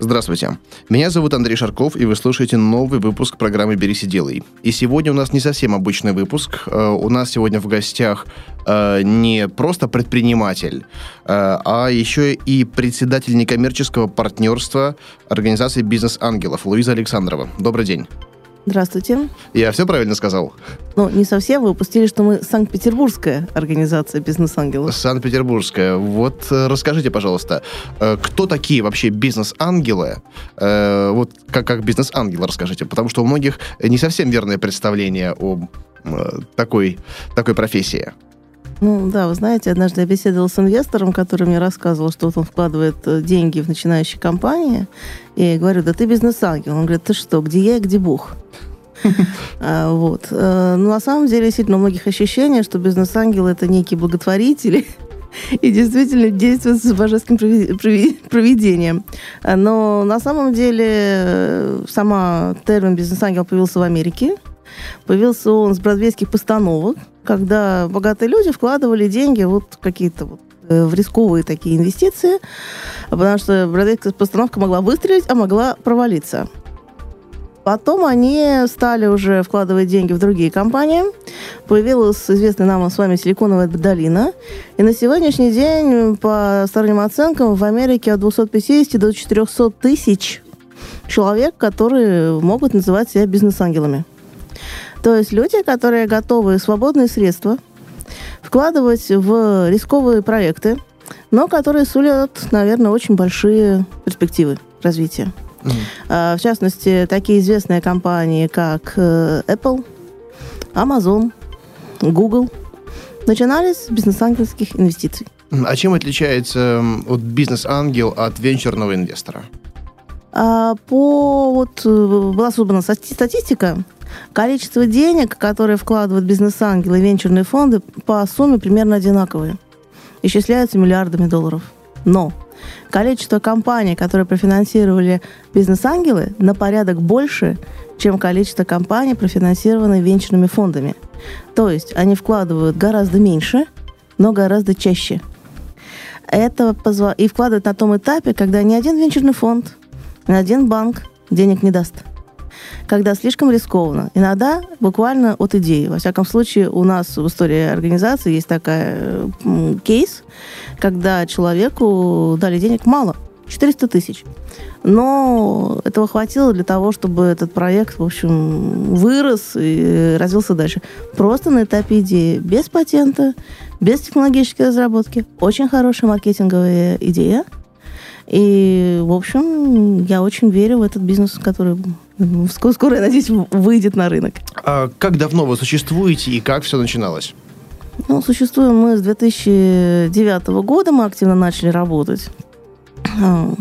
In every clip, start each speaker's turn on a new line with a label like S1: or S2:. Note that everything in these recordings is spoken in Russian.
S1: Здравствуйте. Меня зовут Андрей Шарков, и вы слушаете новый выпуск программы «Берись и делай». И сегодня у нас не совсем обычный выпуск. Э, у нас сегодня в гостях э, не просто предприниматель, э, а еще и председатель некоммерческого партнерства организации «Бизнес-ангелов» Луиза Александрова. Добрый день.
S2: Здравствуйте.
S1: Я все правильно сказал?
S2: Ну, не совсем. Вы упустили, что мы Санкт-Петербургская организация бизнес-ангелов.
S1: Санкт-Петербургская. Вот э, расскажите, пожалуйста, э, кто такие вообще бизнес-ангелы? Э, вот как, как бизнес-ангелы расскажите, потому что у многих не совсем верное представление о такой, такой профессии.
S2: Ну да, вы знаете, однажды я беседовала с инвестором, который мне рассказывал, что вот он вкладывает деньги в начинающие компании. И говорю, да ты бизнес-ангел. Он говорит, ты что, где я и где Бог? А, вот. Э, но на самом деле, действительно, у многих ощущение, что бизнес-ангелы – это некие благотворители, и действительно действуют с божеским проведением. Но на самом деле э, сама термин «бизнес-ангел» появился в Америке. Появился он с бродвейских постановок, когда богатые люди вкладывали деньги вот какие-то вот э, в рисковые такие инвестиции, потому что бродвейская постановка могла выстрелить, а могла провалиться. Потом они стали уже вкладывать деньги в другие компании. Появилась известная нам с вами силиконовая долина. И на сегодняшний день, по сторонним оценкам, в Америке от 250 до 400 тысяч человек, которые могут называть себя бизнес-ангелами. То есть люди, которые готовы свободные средства вкладывать в рисковые проекты, но которые сулят, наверное, очень большие перспективы развития. Mm-hmm. В частности, такие известные компании, как э, Apple, Amazon, Google, начинались с бизнес-ангельских инвестиций.
S1: А чем отличается вот бизнес-ангел от венчурного инвестора?
S2: А, по вот э, была создана статистика, количество денег, которые вкладывают бизнес-ангелы и венчурные фонды, по сумме примерно одинаковые. Исчисляются миллиардами долларов. Но количество компаний, которые профинансировали бизнес-ангелы, на порядок больше, чем количество компаний, профинансированных венчурными фондами. То есть они вкладывают гораздо меньше, но гораздо чаще. Это позва... И вкладывают на том этапе, когда ни один венчурный фонд, ни один банк денег не даст когда слишком рискованно. Иногда буквально от идеи. Во всяком случае, у нас в истории организации есть такая кейс, когда человеку дали денег мало, 400 тысяч. Но этого хватило для того, чтобы этот проект, в общем, вырос и развился дальше. Просто на этапе идеи, без патента, без технологической разработки. Очень хорошая маркетинговая идея. И, в общем, я очень верю в этот бизнес, который скоро, скоро я надеюсь, выйдет на рынок.
S1: А как давно вы существуете и как все начиналось?
S2: Ну, существуем мы с 2009 года, мы активно начали работать.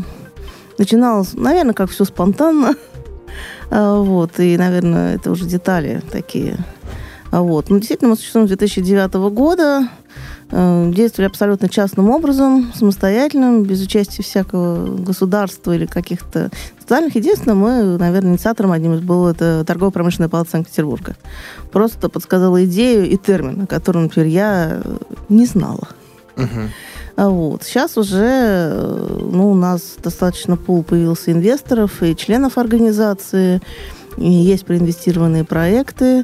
S2: Начиналось, наверное, как все спонтанно. А, вот, и, наверное, это уже детали такие. А, вот. Но действительно, мы существуем с 2009 года. Э, действовали абсолютно частным образом, самостоятельным, без участия всякого государства или каких-то социальных. Единственное, мы, наверное, инициатором одним из был это торгово-промышленная палата Санкт-Петербурга. Просто подсказала идею и термин, о котором, например, я не знала. Uh-huh. Вот. Сейчас уже э, ну, у нас достаточно пул появился инвесторов и членов организации, и есть проинвестированные проекты.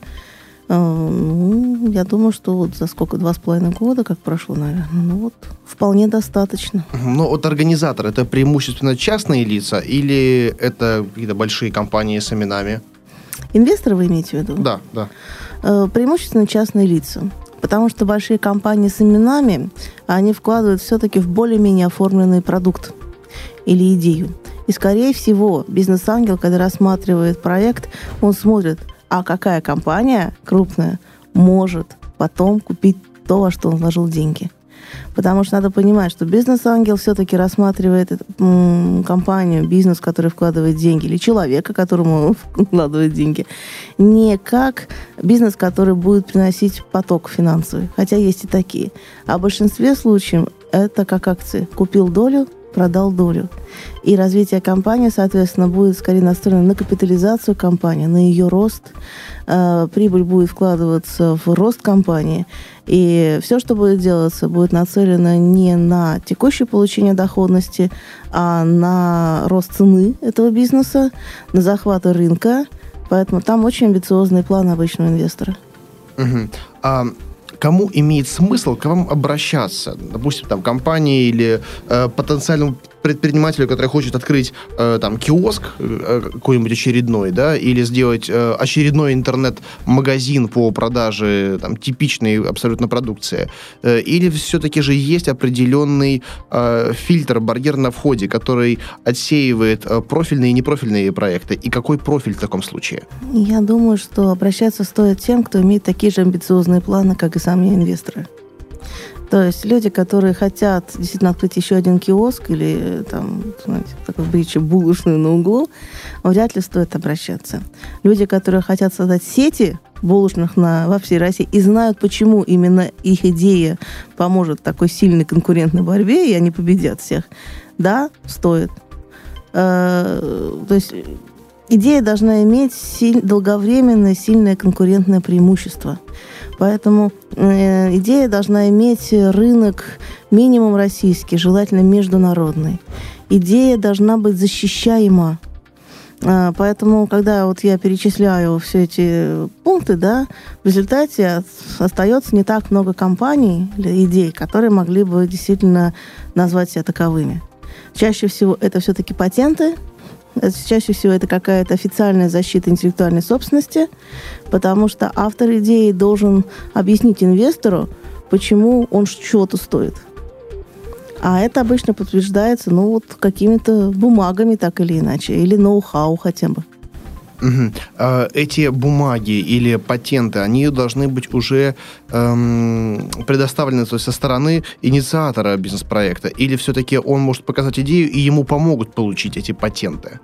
S2: А, ну, я думаю, что вот за сколько, два с половиной года, как прошло, наверное, ну вот вполне достаточно.
S1: Но вот организатор, это преимущественно частные лица или это какие-то большие компании с именами?
S2: Инвесторы вы имеете в виду?
S1: Да, да.
S2: Э, преимущественно частные лица. Потому что большие компании с именами, они вкладывают все-таки в более-менее оформленный продукт или идею. И, скорее всего, бизнес-ангел, когда рассматривает проект, он смотрит – а какая компания крупная может потом купить то, во что он вложил деньги. Потому что надо понимать, что бизнес-ангел все-таки рассматривает компанию, бизнес, который вкладывает деньги, или человека, которому вкладывает деньги, не как бизнес, который будет приносить поток финансовый. Хотя есть и такие. А в большинстве случаев это как акции. Купил долю, продал долю. И развитие компании, соответственно, будет скорее настроено на капитализацию компании, на ее рост. Э, прибыль будет вкладываться в рост компании. И все, что будет делаться, будет нацелено не на текущее получение доходности, а на рост цены этого бизнеса, на захват рынка. Поэтому там очень амбициозные планы обычного инвестора.
S1: Угу. А кому имеет смысл к вам обращаться? Допустим, там, компании или э, потенциальному предпринимателю, который хочет открыть э, там киоск э, какой-нибудь очередной, да, или сделать э, очередной интернет-магазин по продаже там типичной абсолютно продукции, э, или все-таки же есть определенный э, фильтр, барьер на входе, который отсеивает э, профильные и непрофильные проекты, и какой профиль в таком случае?
S2: Я думаю, что обращаться стоит тем, кто имеет такие же амбициозные планы, как и сами инвесторы. То есть люди, которые хотят действительно открыть еще один киоск или там, знаете, такой бричи булочную на углу, вряд ли стоит обращаться. Люди, которые хотят создать сети булочных на, во всей России и знают, почему именно их идея поможет такой сильной конкурентной борьбе, и они победят всех, да, стоит. Э, то есть идея должна иметь силь, долговременное, сильное конкурентное преимущество – Поэтому э, идея должна иметь рынок минимум российский, желательно международный. Идея должна быть защищаема. А, поэтому, когда вот я перечисляю все эти пункты, да, в результате остается не так много компаний или идей, которые могли бы действительно назвать себя таковыми. Чаще всего это все-таки патенты, Чаще всего это какая-то официальная защита интеллектуальной собственности, потому что автор идеи должен объяснить инвестору, почему он чего-то стоит. А это обычно подтверждается, ну, вот какими-то бумагами так или иначе, или ноу-хау хотя бы.
S1: Угу. Эти бумаги или патенты, они должны быть уже эм, предоставлены то есть, со стороны инициатора бизнес-проекта? Или все-таки он может показать идею, и ему помогут получить эти патенты?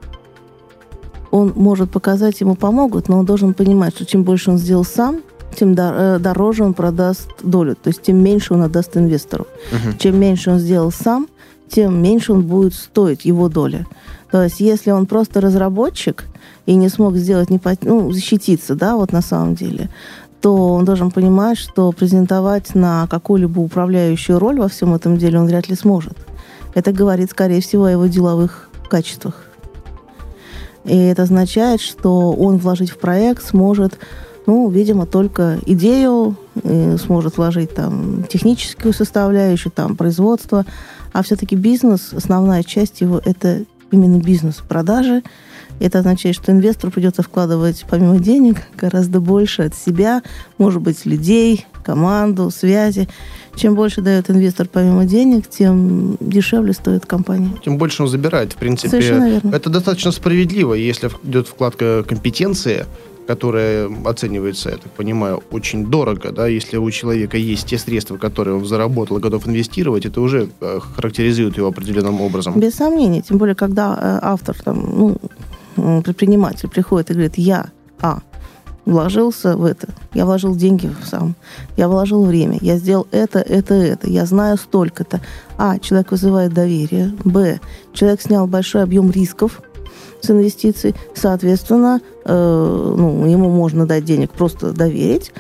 S2: Он может показать, ему помогут, но он должен понимать, что чем больше он сделал сам, тем э, дороже он продаст долю, то есть тем меньше он отдаст инвестору. Угу. Чем меньше он сделал сам, тем меньше он будет стоить его доля. То есть если он просто разработчик, и не смог сделать, не, ну, защититься, да, вот на самом деле, то он должен понимать, что презентовать на какую-либо управляющую роль во всем этом деле он вряд ли сможет. Это говорит, скорее всего, о его деловых качествах. И это означает, что он вложить в проект сможет, ну, видимо, только идею, сможет вложить там техническую составляющую, там производство, а все-таки бизнес, основная часть его, это именно бизнес, продажи, это означает, что инвестору придется вкладывать помимо денег гораздо больше от себя, может быть, людей, команду, связи. Чем больше дает инвестор помимо денег, тем дешевле стоит компания.
S1: Тем больше он забирает, в принципе. Совершенно верно. Это достаточно справедливо, если идет вкладка компетенции, которая оценивается, я так понимаю, очень дорого, да, если у человека есть те средства, которые он заработал и готов инвестировать, это уже э, характеризует его определенным образом.
S2: Без сомнений, тем более, когда э, автор там, ну, предприниматель приходит и говорит, я, а, вложился в это, я вложил деньги сам, я вложил время, я сделал это, это, это, я знаю столько-то. А, человек вызывает доверие. Б, человек снял большой объем рисков с инвестиций, соответственно, э, ну, ему можно дать денег, просто доверить,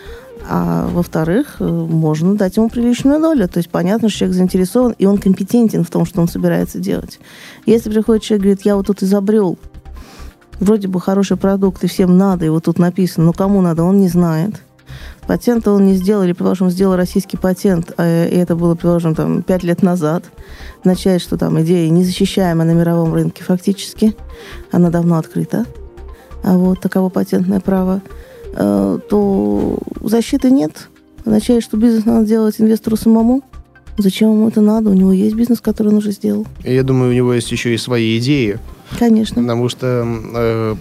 S2: а во-вторых, э, можно дать ему приличную долю. То есть понятно, что человек заинтересован, и он компетентен в том, что он собирается делать. Если приходит человек и говорит, я вот тут изобрел вроде бы хороший продукт, и всем надо, вот тут написано, но кому надо, он не знает. Патент он не сделал, или, предположим, сделал российский патент, а, и это было, предположим, там, пять лет назад. Означает, что там идея незащищаема на мировом рынке фактически. Она давно открыта. А вот таково патентное право. Э, то защиты нет. Означает, что бизнес надо делать инвестору самому. Зачем ему это надо? У него есть бизнес, который он уже сделал.
S1: Я думаю, у него есть еще и свои идеи.
S2: Конечно.
S1: Потому что, э,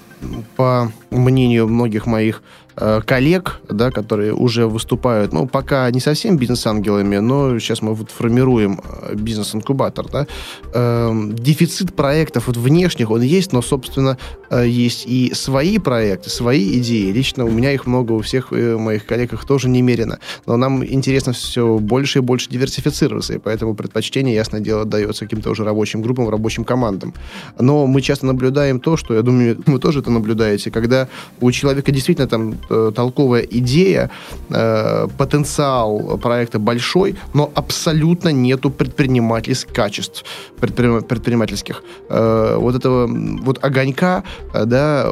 S1: по мнению многих моих э, коллег, да, которые уже выступают, ну, пока не совсем бизнес-ангелами, но сейчас мы вот формируем э, бизнес-инкубатор, да, э, дефицит проектов вот внешних, он есть, но, собственно, э, есть и свои проекты, свои идеи. Лично у меня их много, у всех моих коллег их тоже немерено. Но нам интересно все больше и больше диверсифицироваться, и поэтому предпочтение, ясное дело, дается каким-то уже рабочим группам, рабочим командам. Но мы часто наблюдаем то, что, я думаю, вы тоже это наблюдаете, когда у человека действительно там толковая идея, э, потенциал проекта большой, но абсолютно нету предпринимательских качеств предприним, предпринимательских. Э, вот этого вот огонька, э, да,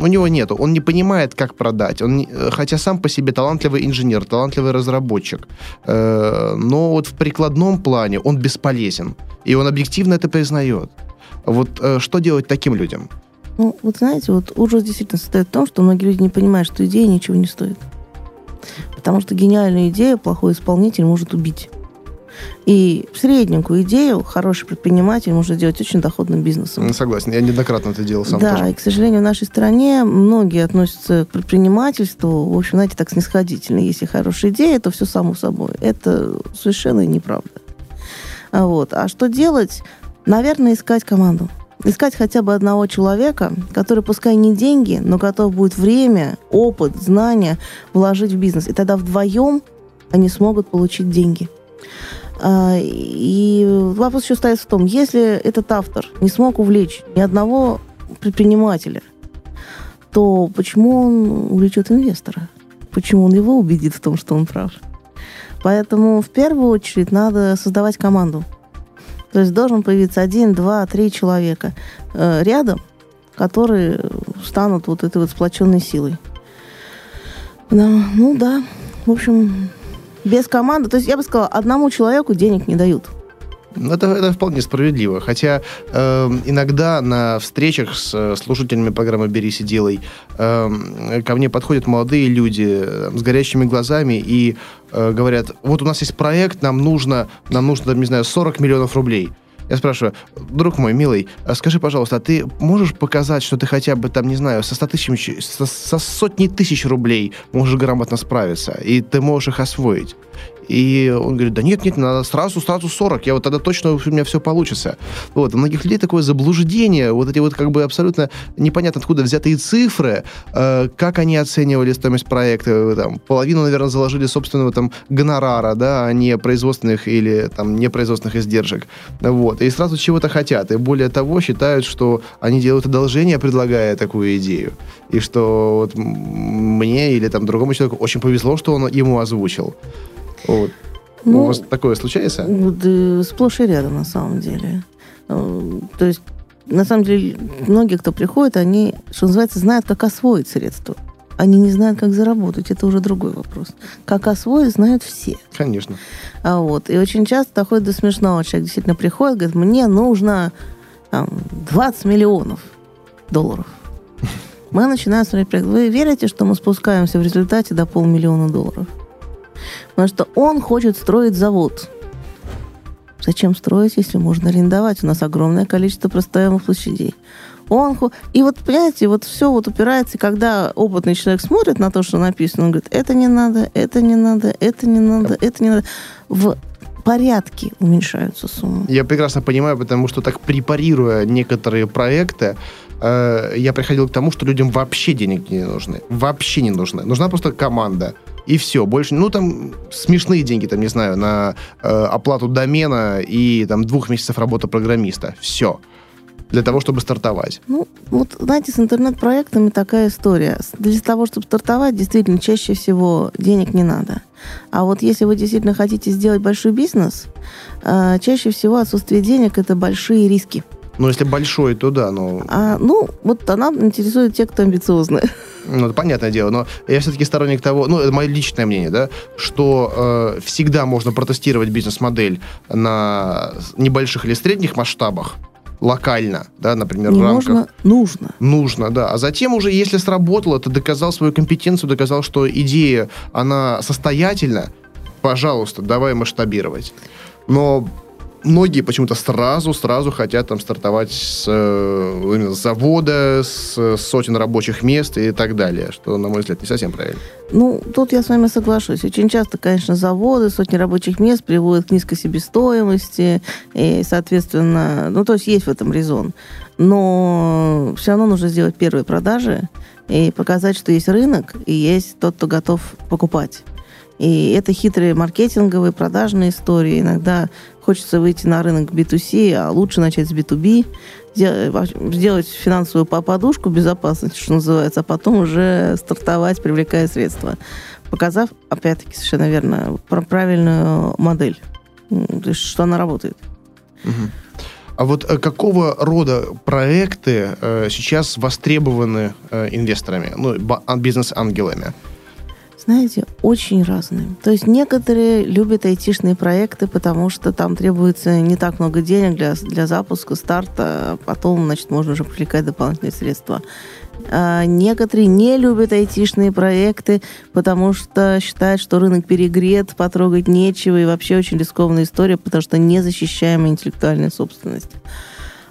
S1: у него нету. Он не понимает, как продать. Он, э, хотя сам по себе талантливый инженер, талантливый разработчик. Э, но вот в прикладном плане он бесполезен. И он объективно это признает. Вот э, что делать таким людям?
S2: Ну, вот знаете, вот ужас действительно состоит в том, что многие люди не понимают, что идея ничего не стоит. Потому что гениальную идею плохой исполнитель может убить. И средненькую идею хороший предприниматель может сделать очень доходным бизнесом.
S1: Согласен, я неоднократно это делал сам
S2: Да,
S1: тоже.
S2: и, к сожалению, в нашей стране многие относятся к предпринимательству, в общем, знаете, так снисходительно. Если хорошая идея, то все само собой. Это совершенно неправда. Вот. А что делать? Наверное, искать команду. Искать хотя бы одного человека, который, пускай не деньги, но готов будет время, опыт, знания вложить в бизнес. И тогда вдвоем они смогут получить деньги. А, И вопрос еще стоит в том, если этот автор не смог увлечь ни одного предпринимателя, то почему он увлечет инвестора? Почему он его убедит в том, что он прав? Поэтому в первую очередь надо создавать команду. То есть должен появиться один, два, три человека э, рядом, которые станут вот этой вот сплоченной силой. Да, ну да, в общем, без команды. То есть я бы сказала, одному человеку денег не дают.
S1: Ну, Это, это вполне справедливо. Хотя э, иногда на встречах с э, слушателями программы «Берись и делай» э, ко мне подходят молодые люди э, с горящими глазами и э, говорят, вот у нас есть проект, нам нужно, нам нужно, не знаю, 40 миллионов рублей. Я спрашиваю, друг мой, милый, а скажи, пожалуйста, а ты можешь показать, что ты хотя бы там, не знаю, со, 100 тысяч, со, со сотней тысяч рублей можешь грамотно справиться, и ты можешь их освоить? И он говорит, да нет, нет, надо сразу, сразу 40, я вот тогда точно у меня все получится. Вот, у многих людей такое заблуждение, вот эти вот как бы абсолютно непонятно откуда взятые цифры, э, как они оценивали стоимость проекта, э, там, половину, наверное, заложили собственного там гонорара, да, а не производственных или там непроизводственных издержек. Вот, и сразу чего-то хотят, и более того, считают, что они делают одолжение, предлагая такую идею, и что вот мне или там другому человеку очень повезло, что он ему озвучил. Вот.
S2: Ну,
S1: У вас такое случается?
S2: Вот, э, сплошь и рядом, на самом деле. Э, То есть, на самом деле, многие, кто приходит, они, что называется, знают, как освоить средства. Они не знают, как заработать. Это уже другой вопрос. Как освоить, знают все.
S1: Конечно.
S2: А вот. И очень часто доходит до смешного. Человек действительно приходит, говорит, мне нужно там, 20 миллионов долларов. Мы начинаем смотреть. Вы верите, что мы спускаемся в результате до полмиллиона долларов? Потому что он хочет строить завод. Зачем строить, если можно арендовать? У нас огромное количество простояемых площадей. Он И вот, понимаете, вот все вот упирается, когда опытный человек смотрит на то, что написано, он говорит, это не надо, это не надо, это не надо, это не надо. В порядке уменьшаются суммы.
S1: Я прекрасно понимаю, потому что так препарируя некоторые проекты, э, я приходил к тому, что людям вообще денег не нужны. Вообще не нужны. Нужна просто команда. И все. Больше, ну, там смешные деньги, там, не знаю, на э, оплату домена и там двух месяцев работы программиста. Все. Для того, чтобы стартовать.
S2: Ну, вот, знаете, с интернет-проектами такая история. Для того, чтобы стартовать, действительно, чаще всего денег не надо. А вот если вы действительно хотите сделать большой бизнес, э, чаще всего отсутствие денег – это большие риски.
S1: Ну, если большой, то да, но
S2: А, ну, вот она интересует тех, кто амбициозный.
S1: Ну, это понятное дело, но я все-таки сторонник того, ну, это мое личное мнение, да, что э, всегда можно протестировать бизнес-модель на небольших или средних масштабах, локально, да, например,
S2: Не
S1: в рамках...
S2: можно, нужно.
S1: Нужно, да. А затем уже, если сработало, ты доказал свою компетенцию, доказал, что идея, она состоятельна, пожалуйста, давай масштабировать. Но многие почему-то сразу, сразу хотят там стартовать с, э, с завода, с сотен рабочих мест и так далее, что, на мой взгляд, не совсем правильно.
S2: Ну, тут я с вами соглашусь. Очень часто, конечно, заводы, сотни рабочих мест приводят к низкой себестоимости, и, соответственно, ну, то есть есть в этом резон. Но все равно нужно сделать первые продажи и показать, что есть рынок, и есть тот, кто готов покупать. И это хитрые маркетинговые, продажные истории. Иногда хочется выйти на рынок B2C, а лучше начать с B2B, сделать финансовую подушку безопасности, что называется, а потом уже стартовать, привлекая средства, показав, опять-таки, совершенно верно, правильную модель, то есть, что она работает.
S1: А вот э, какого рода проекты э, сейчас востребованы э, инвесторами, ну, бизнес-ангелами?
S2: Знаете, очень разные. То есть некоторые любят айтишные проекты, потому что там требуется не так много денег для, для запуска, старта, а потом, значит, можно уже привлекать дополнительные средства. А некоторые не любят айтишные проекты, потому что считают, что рынок перегрет, потрогать нечего, и вообще очень рискованная история, потому что незащищаемая интеллектуальная собственность.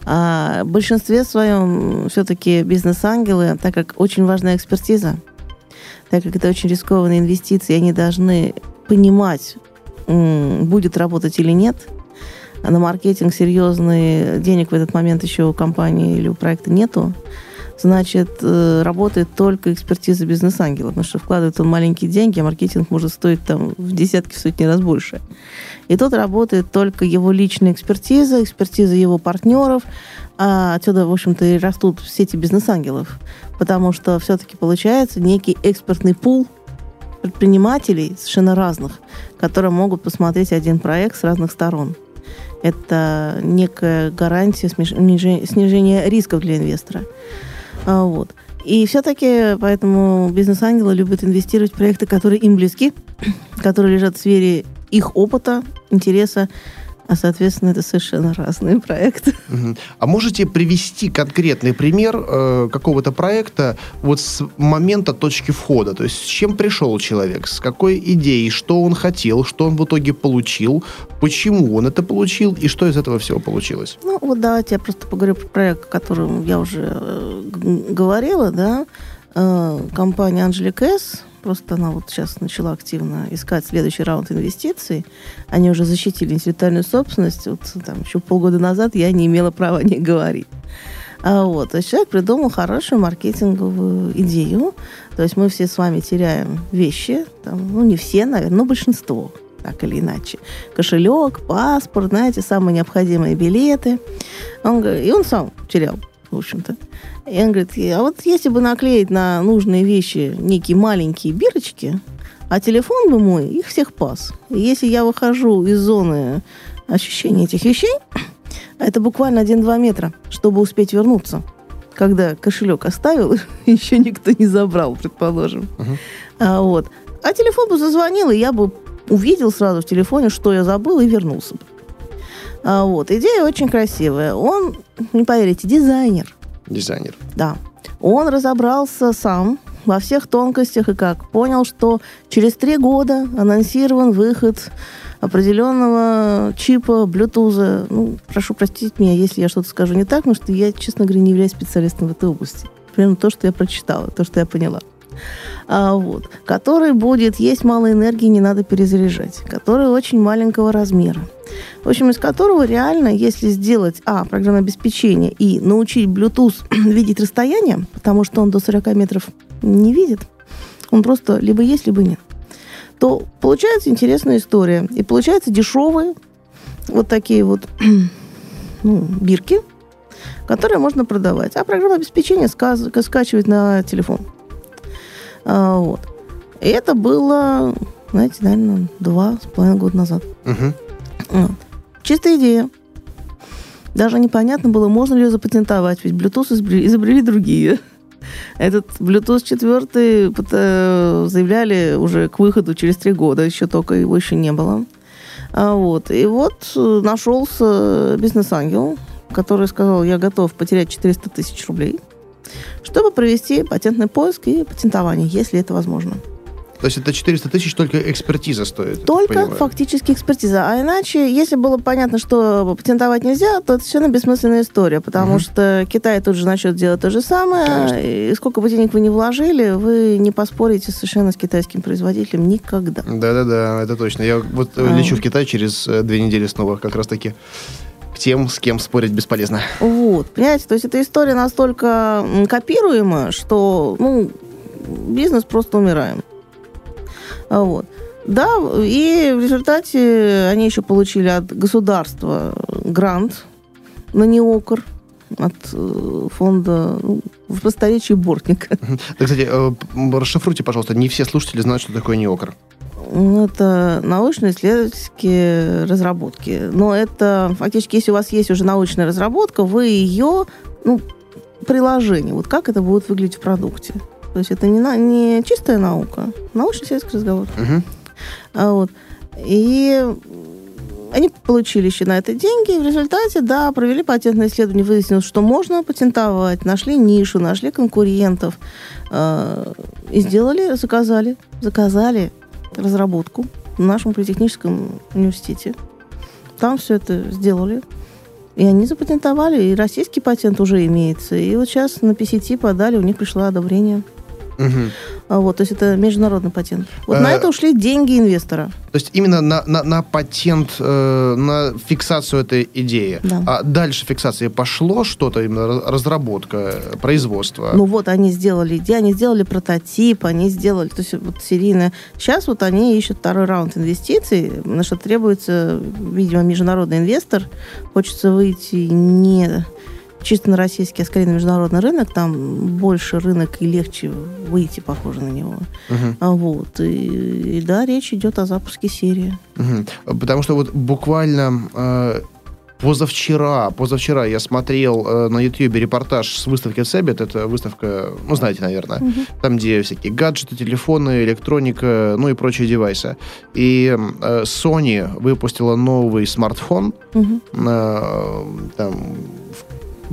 S2: А в большинстве своем все-таки бизнес-ангелы, так как очень важная экспертиза, так как это очень рискованные инвестиции, они должны понимать, будет работать или нет. А на маркетинг серьезный денег в этот момент еще у компании или у проекта нету. Значит, э, работает только экспертиза бизнес-ангела, потому что вкладывает он маленькие деньги, а маркетинг может стоить там в десятки, в сотни раз больше. И тут работает только его личная экспертиза, экспертиза его партнеров, а отсюда, в общем-то, и растут сети бизнес-ангелов, потому что все-таки получается некий экспертный пул предпринимателей совершенно разных, которые могут посмотреть один проект с разных сторон. Это некая гарантия снижения рисков для инвестора. А, вот. И все-таки поэтому бизнес-ангелы любят инвестировать в проекты, которые им близки, которые лежат в сфере их опыта, интереса, а, соответственно, это совершенно разные проекты.
S1: А можете привести конкретный пример э, какого-то проекта вот с момента точки входа? То есть с чем пришел человек, с какой идеей, что он хотел, что он в итоге получил, почему он это получил и что из этого всего получилось?
S2: Ну, вот давайте я просто поговорю про проект, о котором я уже э, говорила, да. Э, компания Angelic S Просто она вот сейчас начала активно искать следующий раунд инвестиций. Они уже защитили интеллектуальную собственность. Вот там еще полгода назад я не имела права не говорить. А вот, то человек придумал хорошую маркетинговую идею. То есть мы все с вами теряем вещи, там, ну не все, наверное, но большинство, так или иначе. Кошелек, паспорт, знаете, самые необходимые билеты. Он, и он сам терял, в общем-то. И он говорит, а вот если бы наклеить на нужные вещи некие маленькие бирочки, а телефон бы мой их всех пас. И если я выхожу из зоны ощущения этих вещей, это буквально 1-2 метра, чтобы успеть вернуться. Когда кошелек оставил, еще никто не забрал, предположим. Uh-huh. А, вот. а телефон бы зазвонил, и я бы увидел сразу в телефоне, что я забыл, и вернулся бы. А, вот. Идея очень красивая. Он, не поверите, дизайнер
S1: дизайнер.
S2: Да. Он разобрался сам во всех тонкостях и как понял, что через три года анонсирован выход определенного чипа, Bluetooth. Ну, прошу простить меня, если я что-то скажу не так, потому что я, честно говоря, не являюсь специалистом в этой области. Примерно то, что я прочитала, то, что я поняла а, вот, который будет есть мало энергии, не надо перезаряжать, который очень маленького размера. В общем, из которого реально, если сделать, а, программное обеспечение и научить Bluetooth видеть расстояние, потому что он до 40 метров не видит, он просто либо есть, либо нет, то получается интересная история. И получается дешевые вот такие вот ну, бирки, которые можно продавать. А программное обеспечение сказ- скачивать на телефон. А, вот. И это было, знаете, наверное, два с половиной года назад. Угу. Вот. Чистая идея. Даже непонятно было, можно ли ее запатентовать, ведь Bluetooth изобрели, изобрели другие. Этот Bluetooth 4 э, заявляли уже к выходу через три года, еще только его еще не было. А вот. И вот э, нашелся бизнес-ангел, который сказал, я готов потерять 400 тысяч рублей – чтобы провести патентный поиск и патентование, если это возможно.
S1: То есть это 400 тысяч только экспертиза стоит?
S2: Только фактически экспертиза. А иначе, если было понятно, что патентовать нельзя, то это совершенно бессмысленная история, потому угу. что Китай тут же начнет делать то же самое, Конечно. и сколько бы денег вы ни вложили, вы не поспорите совершенно с китайским производителем никогда.
S1: Да-да-да, это точно. Я вот а. лечу в Китай через э, две недели снова как раз-таки тем, с кем спорить бесполезно.
S2: Вот, понимаете, то есть эта история настолько копируема, что, ну, бизнес просто умираем. А вот. Да, и в результате они еще получили от государства грант на неокр от э, фонда ну, в просторечии Бортника.
S1: Да, кстати, э, расшифруйте, пожалуйста, не все слушатели знают, что такое неокр.
S2: Ну, это научно-исследовательские разработки. Но это фактически, если у вас есть уже научная разработка, вы ее, ну, приложение, вот как это будет выглядеть в продукте. То есть это не, на, не чистая наука, научно-исследовательский разговор.
S1: Угу.
S2: А вот. И они получили еще на это деньги, и в результате, да, провели патентное исследование, выяснилось, что можно патентовать, нашли нишу, нашли конкурентов, э, и сделали, заказали, заказали разработку в нашем политехническом университете. Там все это сделали. И они запатентовали, и российский патент уже имеется. И вот сейчас на PCT подали, у них пришло одобрение.
S1: Угу.
S2: Вот, то есть это международный патент. Вот а, на это ушли деньги инвестора.
S1: То есть именно на, на, на патент, э, на фиксацию этой идеи.
S2: Да.
S1: А дальше фиксации пошло что-то, именно разработка, производство?
S2: Ну вот они сделали идею, они сделали прототип, они сделали, то есть вот серийно. Сейчас вот они ищут второй раунд инвестиций, на что требуется, видимо, международный инвестор. Хочется выйти не чисто на российский, а скорее на международный рынок, там больше рынок и легче выйти, похоже, на него. А вот. И, и да, речь идет о запуске серии.
S1: Uh-huh. Потому что вот буквально э, позавчера, позавчера я смотрел э, на YouTube репортаж с выставки Cebit, это выставка, ну, знаете, наверное,
S2: uh-huh.
S1: там, где всякие гаджеты, телефоны, электроника, ну и прочие девайсы. И э, Sony выпустила новый смартфон,
S2: uh-huh.
S1: э, там,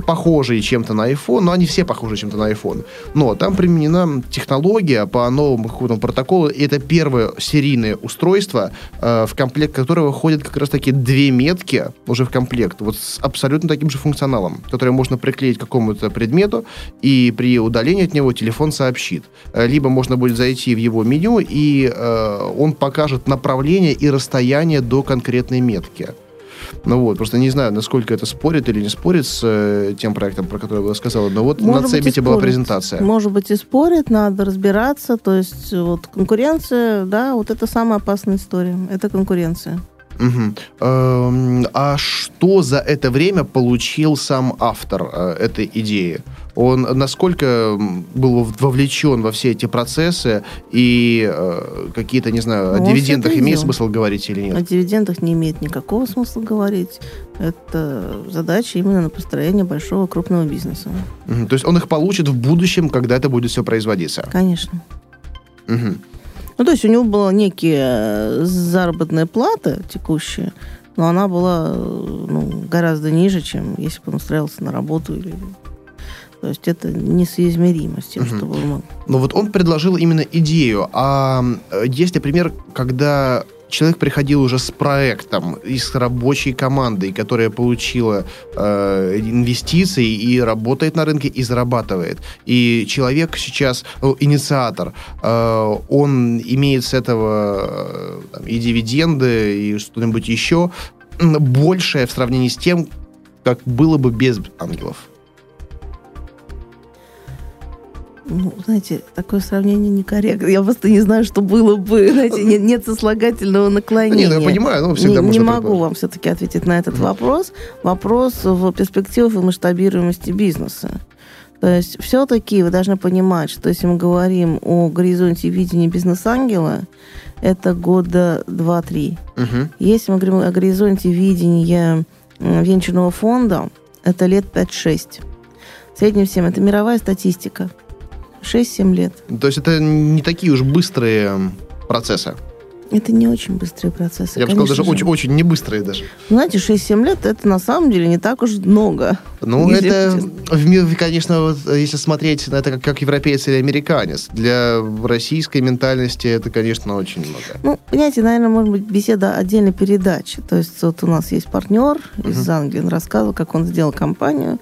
S1: похожие чем-то на iPhone, но они все похожи чем-то на iPhone. Но там применена технология по новому какому-то протоколу, и это первое серийное устройство, э, в комплект которого входят как раз-таки две метки уже в комплект, вот с абсолютно таким же функционалом, который можно приклеить к какому-то предмету, и при удалении от него телефон сообщит. Э, либо можно будет зайти в его меню, и э, он покажет направление и расстояние до конкретной метки. Ну вот, просто не знаю, насколько это спорит или не спорит с э, тем проектом, про который я сказала, но вот Может на Цебите была презентация.
S2: Может быть и спорит, надо разбираться, то есть вот конкуренция, да, вот это самая опасная история, это конкуренция.
S1: Угу. А что за это время получил сам автор э, этой идеи? Он насколько был вовлечен во все эти процессы и э, какие-то, не знаю, о ну, дивидендах имеет смысл говорить или нет?
S2: О дивидендах не имеет никакого смысла говорить. Это задача именно на построение большого крупного бизнеса.
S1: Угу. То есть он их получит в будущем, когда это будет все производиться?
S2: Конечно.
S1: Угу.
S2: Ну, то есть у него была некая э, заработная плата текущая, но она была э, ну, гораздо ниже, чем если бы он устраивался на работу или то есть это несоизмеримо с тем, угу. что был мог.
S1: Но вот он предложил именно идею. А э, есть ли пример, когда человек приходил уже с проектом и с рабочей командой, которая получила э, инвестиции и работает на рынке и зарабатывает. И человек сейчас, ну, инициатор, э, он имеет с этого э, там, и дивиденды, и что-нибудь еще большее в сравнении с тем, как было бы без ангелов.
S2: Ну, знаете, такое сравнение некорректно. Я просто не знаю, что было бы. Знаете, нет, нет сослагательного наклонения.
S1: Нет, я понимаю, но всегда
S2: не, не могу вам все-таки ответить на этот вопрос. Вопрос в перспективах и масштабируемости бизнеса. То есть все-таки вы должны понимать, что если мы говорим о горизонте видения бизнес-ангела, это года 2-3.
S1: Угу.
S2: Если мы говорим о горизонте видения венчурного фонда, это лет 5-6. В среднем всем это мировая статистика. 6-7 лет.
S1: То есть это не такие уж быстрые процессы?
S2: Это не очень быстрые процессы.
S1: Я бы сказал, даже
S2: же.
S1: очень, очень не быстрые даже.
S2: Знаете, 6-7 лет это на самом деле не так уж много.
S1: Ну,
S2: Если
S1: это, в ми- конечно, вот, э, если смотреть на это как, как европеец или американец, для российской ментальности это, конечно, очень много.
S2: Ну, понимаете, наверное, может быть, беседа отдельной передачи. То есть вот у нас есть партнер из Англии, он рассказывал, как он сделал компанию.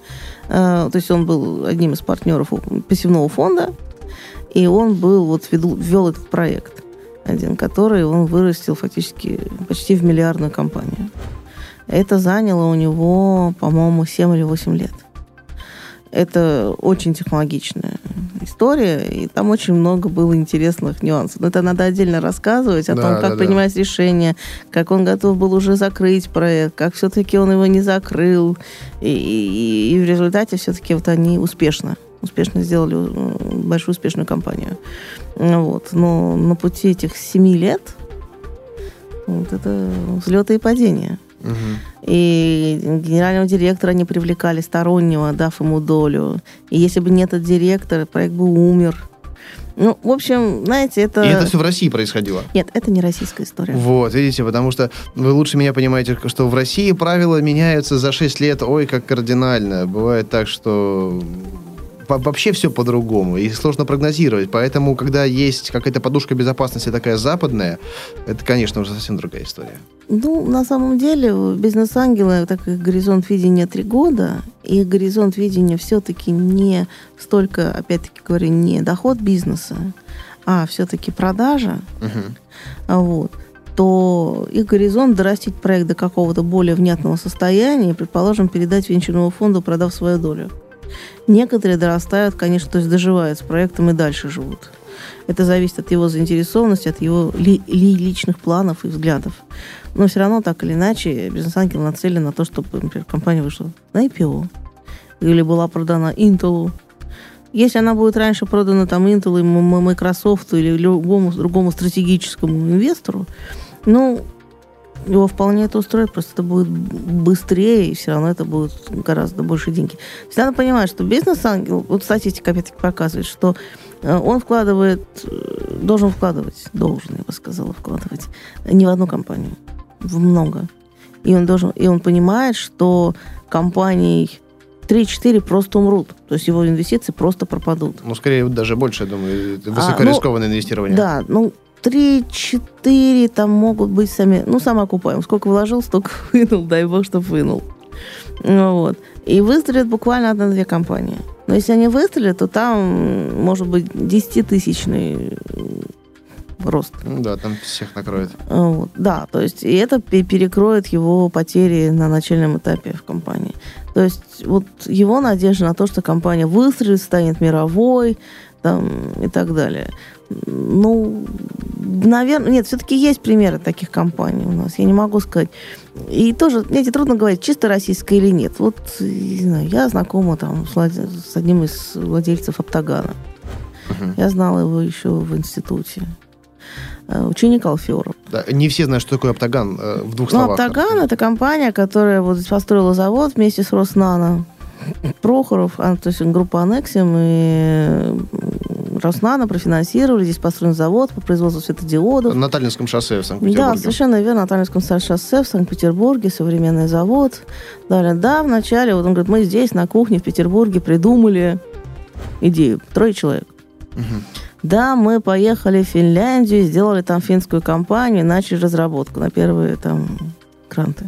S2: Э, то есть он был одним из партнеров пассивного фонда, и он был, вот, веду- вел этот проект один, который он вырастил фактически почти в миллиардную компанию. Это заняло у него, по-моему, 7 или 8 лет. Это очень технологичная история, и там очень много было интересных нюансов. Но это надо отдельно рассказывать о
S1: Да,
S2: том,
S1: да,
S2: как
S1: да.
S2: принимать решения, как он готов был уже закрыть проект, как все-таки он его не закрыл. И, и- и в результате все-таки вот они успешно, успешно сделали э, большую успешную компанию. Вот. Но на пути этих семи лет вот это взлеты и падения. И генерального директора не привлекали стороннего, дав ему долю. И если бы не этот директор, проект бы умер. Ну, в общем, знаете, это...
S1: И это все в России происходило.
S2: Нет, это не российская история.
S1: Вот, видите, потому что вы лучше меня понимаете, что в России правила меняются за 6 лет, ой, как кардинально. Бывает так, что вообще все по-другому, и сложно прогнозировать. Поэтому, когда есть какая-то подушка безопасности такая западная, это, конечно, уже совсем другая история.
S2: Ну, на самом деле, бизнес-ангелы, так как горизонт видения три года, и горизонт видения все-таки не столько, опять-таки говорю, не доход бизнеса, а все-таки продажа, а вот, то их горизонт дорастить проект до какого-то более внятного состояния и, предположим, передать венчурному фонду, продав свою долю. Некоторые дорастают, конечно, то есть доживают с проектом и дальше живут. Это зависит от его заинтересованности, от его ли- ли- личных планов и взглядов. Но все равно, так или иначе, бизнес-ангел нацелен на то, чтобы, например, компания вышла на IPO или была продана Intel. Если она будет раньше продана там Intel, Microsoft или любому другому стратегическому инвестору, ну, его вполне это устроит, просто это будет быстрее, и все равно это будут гораздо больше деньги. Всегда надо понимать, что бизнес-ангел, вот статистика опять-таки показывает, что э, он вкладывает, э, должен вкладывать, должен, я бы сказала, вкладывать не в одну компанию, в много. И он должен, и он понимает, что компаний 3-4 просто умрут. То есть его инвестиции просто пропадут.
S1: Ну, скорее, даже больше, я думаю,
S2: А,
S1: высокорискованное инвестирование.
S2: Да, ну, 3-4 там могут быть сами, ну, самоокупаемым. Сколько вложил, столько вынул, дай бог, что вынул. Ну, вот. И выстрелят буквально одна-две компании. Но если они выстрелят, то там может быть 10-тысячный м, рост.
S1: Ну да, там всех накроет.
S2: А, Вот, да, то есть и это пе- перекроет его потери на начальном этапе в компании. То есть вот его надежда на то, что компания выстрелит, станет мировой там, и так далее. Ну, наверное, нет, все-таки есть примеры таких компаний у нас, я не могу сказать. И тоже, знаете, трудно говорить, чисто российская или нет. Вот, не знаю, я знакома там с, влад- с одним из владельцев Оптагана.
S1: Мгм.
S2: Я знала его еще в институте. Э, Ученик Алферов.
S1: Да, не все знают, что такое Оптаган э, в двух
S2: Ну,
S1: словах.
S2: Оптаган это компания, которая вот построила завод вместе с Роснано. Прохоров, а, то есть группа Анексим и м, Роснано профинансировали. Здесь построен завод по производству светодиодов.
S1: На Таллинском шоссе в
S2: Да,
S1: Санкт-Петербурге.
S2: совершенно верно. На Таллинском шоссе в Санкт-Петербурге современный завод. Далее, да, вначале, вот он говорит, мы здесь на кухне в Петербурге придумали идею. Трое человек.
S1: Мгм.
S2: Да, мы поехали в Финляндию, сделали там финскую компанию, начали разработку на первые там гранты.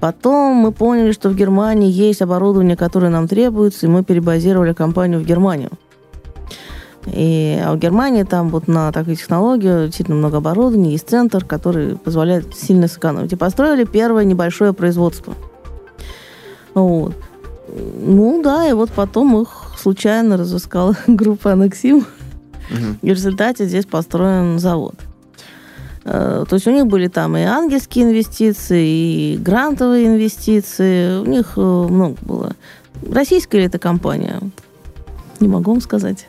S2: Потом мы поняли, что в Германии есть оборудование, которое нам требуется, и мы перебазировали компанию в Германию. И, а в Германии там вот на такой технологии действительно много оборудования, есть центр, который позволяет сильно сэкономить. И построили первое небольшое производство. Вот. Ну да, и вот потом их случайно разыскала группа Анаксим.
S1: Мгм.
S2: И в результате здесь построен завод. Э, То есть у них были там и ангельские инвестиции, и грантовые инвестиции. У них э, много было. Российская ли это компания? Не могу вам сказать.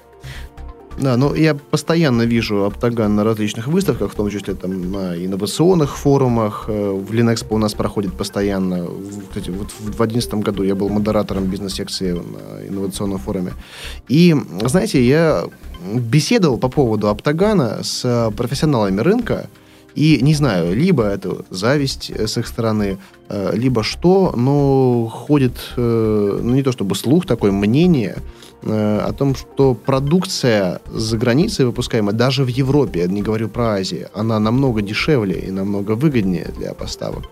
S1: Да, ну я постоянно вижу Оптаган на различных выставках, в том числе там на инновационных форумах. Э, В Линэкспо у нас проходит постоянно. Кстати, вот в 2011 году я был модератором бизнес-секции на инновационном форуме. И, знаете, я беседовал по поводу Оптагана с профессионалами рынка, И не знаю, либо это зависть э, с их стороны, э, либо что, но ходит, ну не то чтобы слух, такое мнение о том, что продукция за границей выпускаемая, даже в Европе, я не говорю про Азию, она намного дешевле и намного выгоднее для поставок.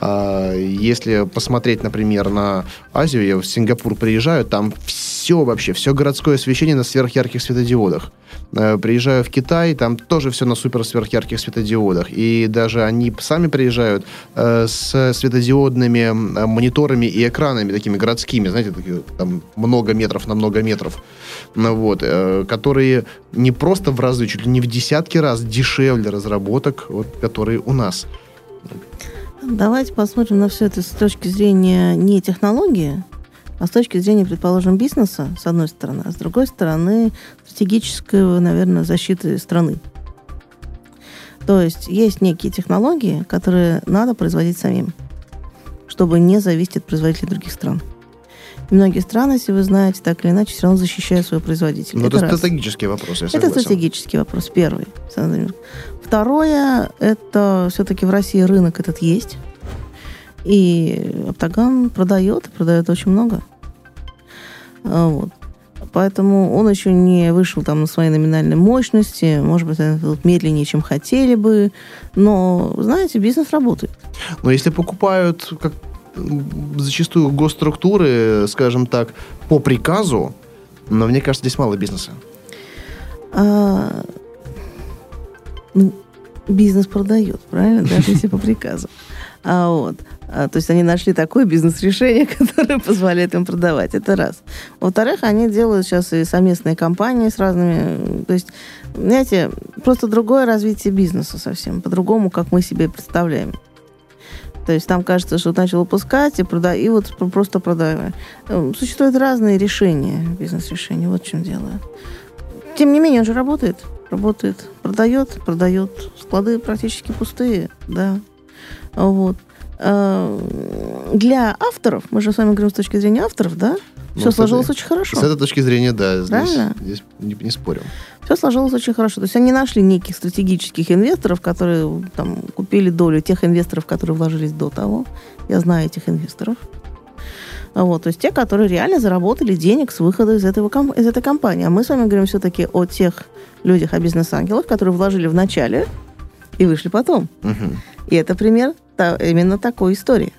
S1: А если посмотреть, например, на Азию, я в Сингапур приезжаю, там все вообще, все городское освещение на сверхярких светодиодах. Э, приезжаю в Китай, там тоже все на супер сверхярких светодиодах. И даже они сами приезжают э, с светодиодными мониторами и экранами такими городскими, знаете, такие, там много метров на много метров, ну, вот, э, которые не просто в разы, чуть ли не в десятки раз дешевле разработок, вот, которые у нас.
S2: Давайте посмотрим на все это с точки зрения не технологии, а с точки зрения, предположим, бизнеса, с одной стороны, а с другой стороны, стратегической, наверное, защиты страны. То есть есть некие технологии, которые надо производить самим, чтобы не зависеть от производителей других стран. И многие страны, если вы знаете, так или иначе, все равно защищают свою производителя.
S1: Но это, это стратегический вопрос, я согласен.
S2: Это стратегический вопрос, первый. Второе, это все-таки в России рынок этот есть. И Оптаган продает, продает очень много. А, вот. Поэтому он еще не вышел там на своей номинальной мощности. Может быть, это медленнее, чем хотели бы. Но, знаете, бизнес работает.
S1: Но если покупают как зачастую госструктуры, скажем так, по приказу, но мне кажется, здесь мало бизнеса. А,
S2: ну, бизнес продает, правильно? Даже если по приказу. А вот. А, то есть они нашли такое бизнес-решение, которое позволяет им продавать. Это раз. Во-вторых, они делают сейчас и совместные компании с разными... То есть, знаете, просто другое развитие бизнеса совсем. По-другому, как мы себе представляем. То есть там кажется, что начал выпускать и, прода... и вот просто продавать. Эм, существуют разные решения, бизнес-решения. Вот в чем дело. Тем не менее, он же работает. Работает. Продает, продает. Склады практически пустые, да. Вот. Э, для авторов, мы же с вами говорим с точки зрения авторов, да? Ну, Все сложилось очень хорошо.
S1: С этой точки зрения, да, здесь, здесь не, не спорим.
S2: Все сложилось очень хорошо. То есть они нашли неких стратегических инвесторов, которые там купили долю тех инвесторов, которые вложились до того. Я знаю этих инвесторов. Вот, то есть те, которые реально заработали денег с выхода из, этого, из этой компании. А мы с вами говорим все-таки о тех людях, о бизнес-ангелах, которые вложили в начале и вышли потом. Угу. И это пример именно такой истории.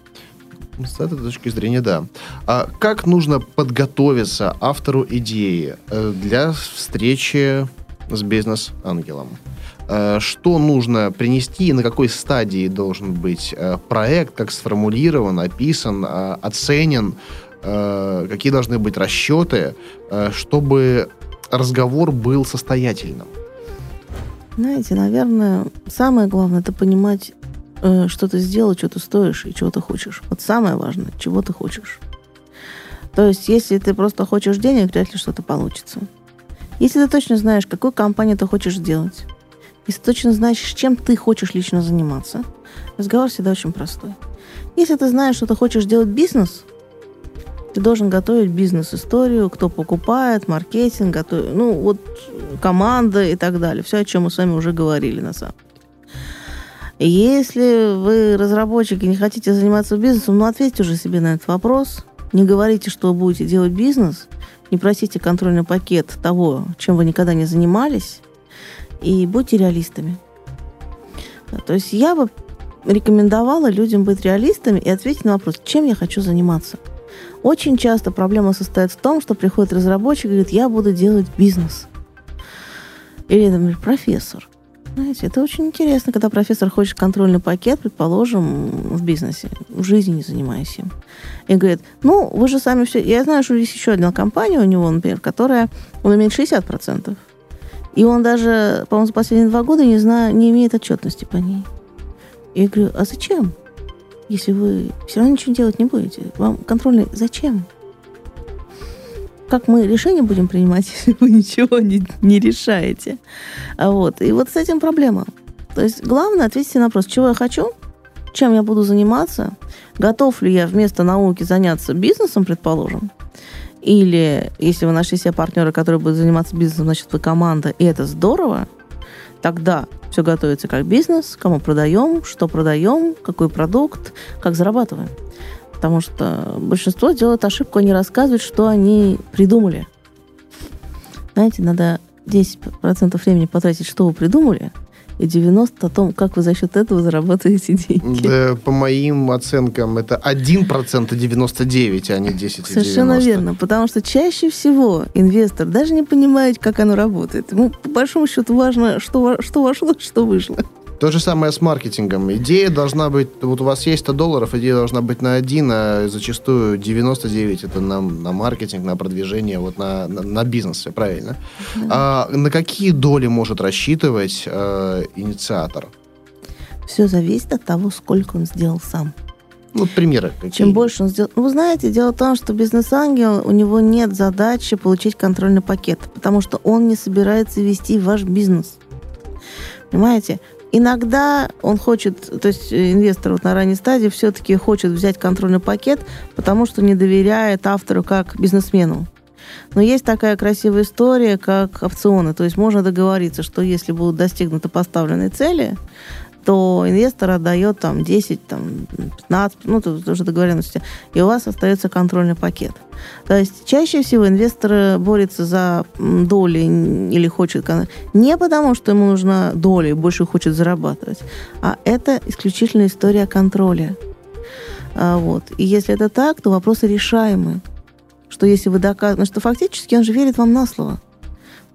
S1: С этой точки зрения, да. А как нужно подготовиться автору идеи э, для встречи с бизнес-ангелом? Э, что нужно принести и на какой стадии должен быть э, проект, как сформулирован, описан, оценен, какие должны быть расчеты, чтобы разговор был состоятельным?
S2: Знаете, наверное, самое главное это понимать э, что ты сделал, что ты стоишь и чего ты хочешь. Вот самое важное, чего ты хочешь. То есть, если ты просто хочешь денег, вряд ли что-то получится. Если ты точно знаешь, какую компанию ты хочешь сделать, если ты точно знаешь, чем ты хочешь лично заниматься, разговор всегда очень простой. Если ты знаешь, что ты хочешь делать бизнес, ты должен готовить бизнес-историю, кто покупает, маркетинг, готовить, ну, вот команда и так далее. Все, о чем мы с вами уже говорили на самом деле. Если вы разработчик и не хотите заниматься бизнесом, ну ответьте уже себе на этот вопрос. Не говорите, что вы будете делать бизнес. Не просите контрольный пакет того, чем вы никогда не занимались. И будьте реалистами. То есть я бы рекомендовала людям быть реалистами и ответить на вопрос, чем я хочу заниматься. Очень часто проблема состоит в том, что приходит разработчик и говорит, я буду делать бизнес. Или, например, профессор. Знаете, это очень интересно, когда профессор хочет контрольный пакет, предположим, в бизнесе, в жизни не занимаясь им. И говорит, ну, вы же сами все... Я знаю, что есть еще одна компания у него, например, которая... Он имеет 60%. И он даже, по-моему, за последние два года не, знаю, не имеет отчетности по ней. И я говорю, а зачем? Если вы все равно ничего делать не будете. Вам контрольный зачем? как мы решения будем принимать, если вы ничего не, не решаете. А вот. И вот с этим проблема. То есть главное ответить на вопрос, чего я хочу, чем я буду заниматься, готов ли я вместо науки заняться бизнесом, предположим, или если вы нашли себе партнера, который будет заниматься бизнесом, значит, вы команда, и это здорово, тогда все готовится как бизнес, кому продаем, что продаем, какой продукт, как зарабатываем. Потому что большинство делают ошибку, они рассказывают, что они придумали. Знаете, надо 10% времени потратить, что вы придумали, и 90 о том, как вы за счет этого зарабатываете деньги.
S1: Да, по моим оценкам, это 1% и 99, а не 10 и
S2: Совершенно
S1: 90.
S2: верно, потому что чаще всего инвестор даже не понимает, как оно работает. Ему, по большому счету, важно, что, что вошло, что вышло.
S1: То же самое с маркетингом. Идея должна быть, вот у вас есть 100 долларов, идея должна быть на один, а зачастую 99 это на, на маркетинг, на продвижение, вот на, на, на бизнес, правильно. А на какие доли может рассчитывать э, инициатор?
S2: Все зависит от того, сколько он сделал сам.
S1: Ну, примеры какие?
S2: Чем больше он сделал... Ну, вы знаете, дело в том, что бизнес-ангел, у него нет задачи получить контрольный пакет, потому что он не собирается вести ваш бизнес. Понимаете? Иногда он хочет, то есть э, инвестор вот на ранней стадии все-таки хочет взять контрольный пакет, потому что не доверяет автору как бизнесмену. Но есть такая красивая история, как опционы. То есть можно договориться, что если будут достигнуты поставленные цели, то инвестор отдает там 10, там, 15, ну, тут уже договоренности, и у вас остается контрольный пакет. То есть чаще всего инвестор борется за доли или хочет... Не потому, что ему нужна доля и больше хочет зарабатывать, а это исключительно история контроля. А, вот. И если это так, то вопросы решаемы. Что если вы доказываете... Что фактически он же верит вам на слово.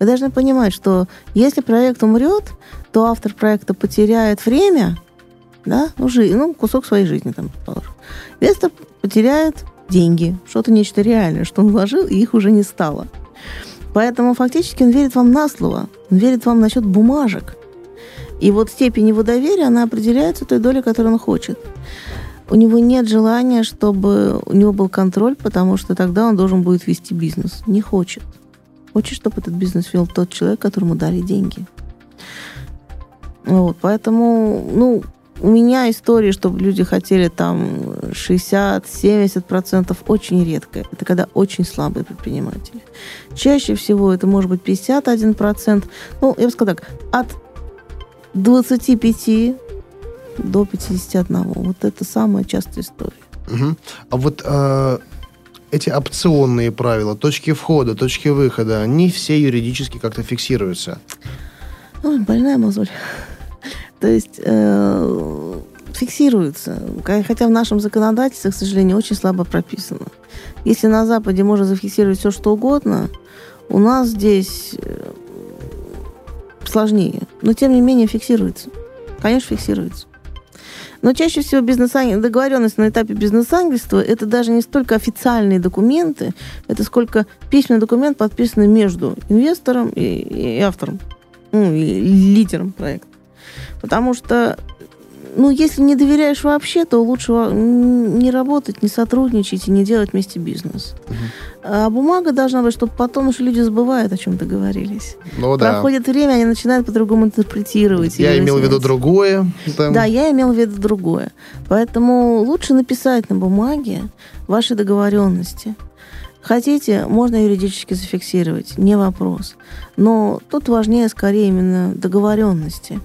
S2: Вы должны понимать, что если проект умрет, то автор проекта потеряет время, да, ну, жи- ну кусок своей жизни там, предположим. Инвестор потеряет деньги, что-то нечто реальное, что он вложил, и их уже не стало. Поэтому фактически он верит вам на слово, он верит вам насчет бумажек. И вот степень его доверия, она определяется той долей, которую он хочет. У него нет желания, чтобы у него был контроль, потому что тогда он должен будет вести бизнес. Не хочет. Хочет, чтобы этот бизнес вел тот человек, которому дали деньги. Вот, поэтому, ну, у меня истории, чтобы люди хотели там 60-70% очень редко. Это когда очень слабые предприниматели. Чаще всего это может быть 51%. Ну, я бы сказала так, от 25 до 51. Вот это самая частая история.
S1: Мгм. А вот э, эти опционные правила, точки входа, точки выхода, они все юридически как-то фиксируются.
S2: Ой, больная мозоль. То есть э, фиксируется. Хотя в нашем законодательстве, к сожалению, очень слабо прописано. Если на Западе можно зафиксировать все, что угодно, у нас здесь э, сложнее. Но, тем не менее, фиксируется. Конечно, фиксируется. Но чаще всего бизнес договоренность на этапе бизнес-ангельства это даже не столько официальные документы, это сколько письменный документ, подписанный между инвестором и, и автором, ну, и лидером проекта. Потому что, ну, если не доверяешь вообще, то лучше не работать, не сотрудничать и не делать вместе бизнес. А бумага должна быть, чтобы потом уже люди забывают, о чем договорились.
S1: Ну да.
S2: Проходит время, они начинают по-другому интерпретировать.
S1: Я имел в виду другое. там.
S2: Да, я имел в виду другое. Поэтому лучше написать на бумаге ваши договоренности. Хотите, можно юридически зафиксировать, не вопрос. Но тут важнее скорее именно договоренности.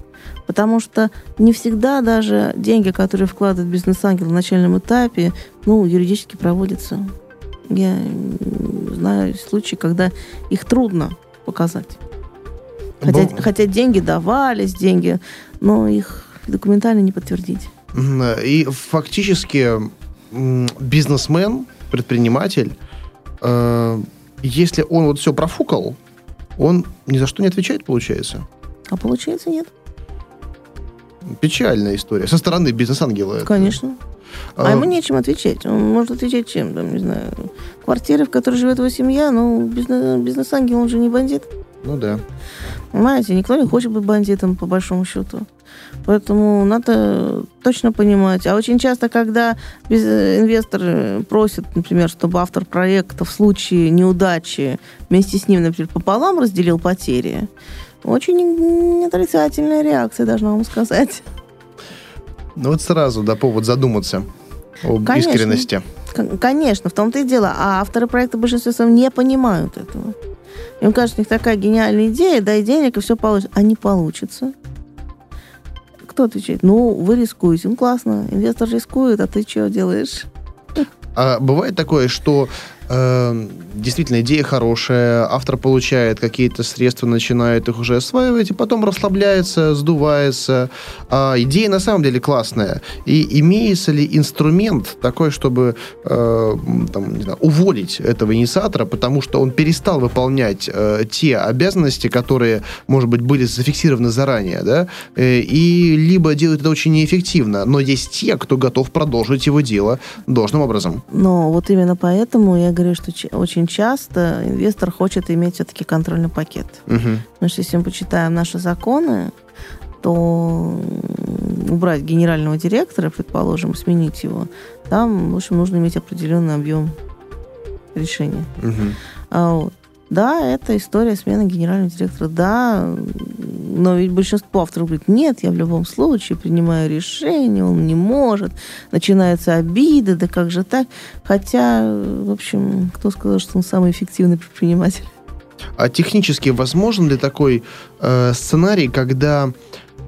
S2: Потому что не всегда даже деньги, которые вкладывает бизнес-ангел в начальном этапе, ну, юридически проводятся. Я знаю случаи, когда их трудно показать. Хотя,
S1: Бу-
S2: хотя деньги давались, деньги, но их документально не подтвердить.
S1: Мгм. И фактически бизнесмен, предприниматель, э, если он вот все профукал, он ни за что не отвечает, получается.
S2: А получается нет.
S1: Печальная история. Со стороны бизнес-ангела.
S2: Конечно. А,
S1: А,
S2: ему нечем отвечать. Он может отвечать чем? Там, не знаю, квартиры, в которой живет его семья, ну, бизнес, бизнес-ангел, он же не бандит.
S1: Ну да.
S2: Понимаете, никто не хочет быть бандитом, по большому счету. Поэтому надо точно понимать. А очень часто, когда без- инвестор э, просит, например, чтобы автор проекта в случае неудачи вместе с ним, например, пополам разделил потери, очень отрицательная реакция, должна вам сказать.
S1: Ну вот сразу, да, повод задуматься об
S2: Конечно.
S1: искренности.
S2: Кон- Конечно, в том-то и дело. А авторы проекта в большинстве своем не понимают этого. Им кажется, у них такая гениальная идея, дай денег, и все получится. А не получится. Кто отвечает? Ну, вы рискуете. Ну, классно, инвестор рискует, а ты что делаешь?
S1: А бывает такое, что э, действительно идея хорошая, автор получает какие-то средства, начинает их уже осваивать, и потом расслабляется, сдувается. А идея на самом деле классная. И имеется ли инструмент такой, чтобы э, там, не знаю, уволить этого инициатора, потому что он перестал выполнять э, те обязанности, которые, может быть, были зафиксированы заранее, да, э, и либо делает это очень неэффективно, но есть те, кто готов продолжить его дело должным образом.
S2: Но вот именно поэтому я говорю, что очень часто инвестор хочет иметь все-таки контрольный пакет.
S1: Угу.
S2: Потому что если мы почитаем наши законы, то убрать генерального директора, предположим, сменить его, там, в общем, нужно иметь определенный объем решения.
S1: Угу.
S2: А вот. Да, это история смены генерального директора. Да, но ведь большинство авторов говорит, нет, я в любом случае принимаю решение, он не может. Начинаются обиды, да как же так? Хотя, в общем, кто сказал, что он самый эффективный предприниматель?
S1: А технически возможен ли такой э, сценарий, когда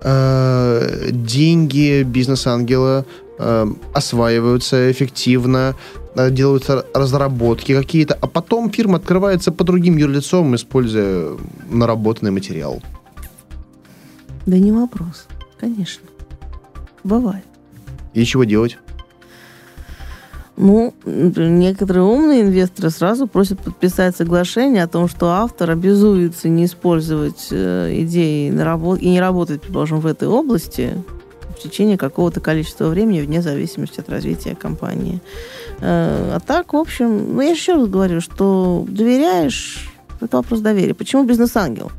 S1: э, деньги бизнес-ангела э, осваиваются эффективно, э, делаются разработки какие-то, а потом фирма открывается по другим юрлицам, используя наработанный материал?
S2: Да не вопрос, конечно. Бывает.
S1: И чего делать?
S2: Ну, некоторые умные инвесторы сразу просят подписать соглашение о том, что автор обязуется не использовать э, идеи и не работать, предположим, в этой области в течение какого-то количества времени, вне зависимости от развития компании. Э, а так, в общем, ну, я еще раз говорю, что доверяешь, это вопрос доверия. Почему бизнес-ангел?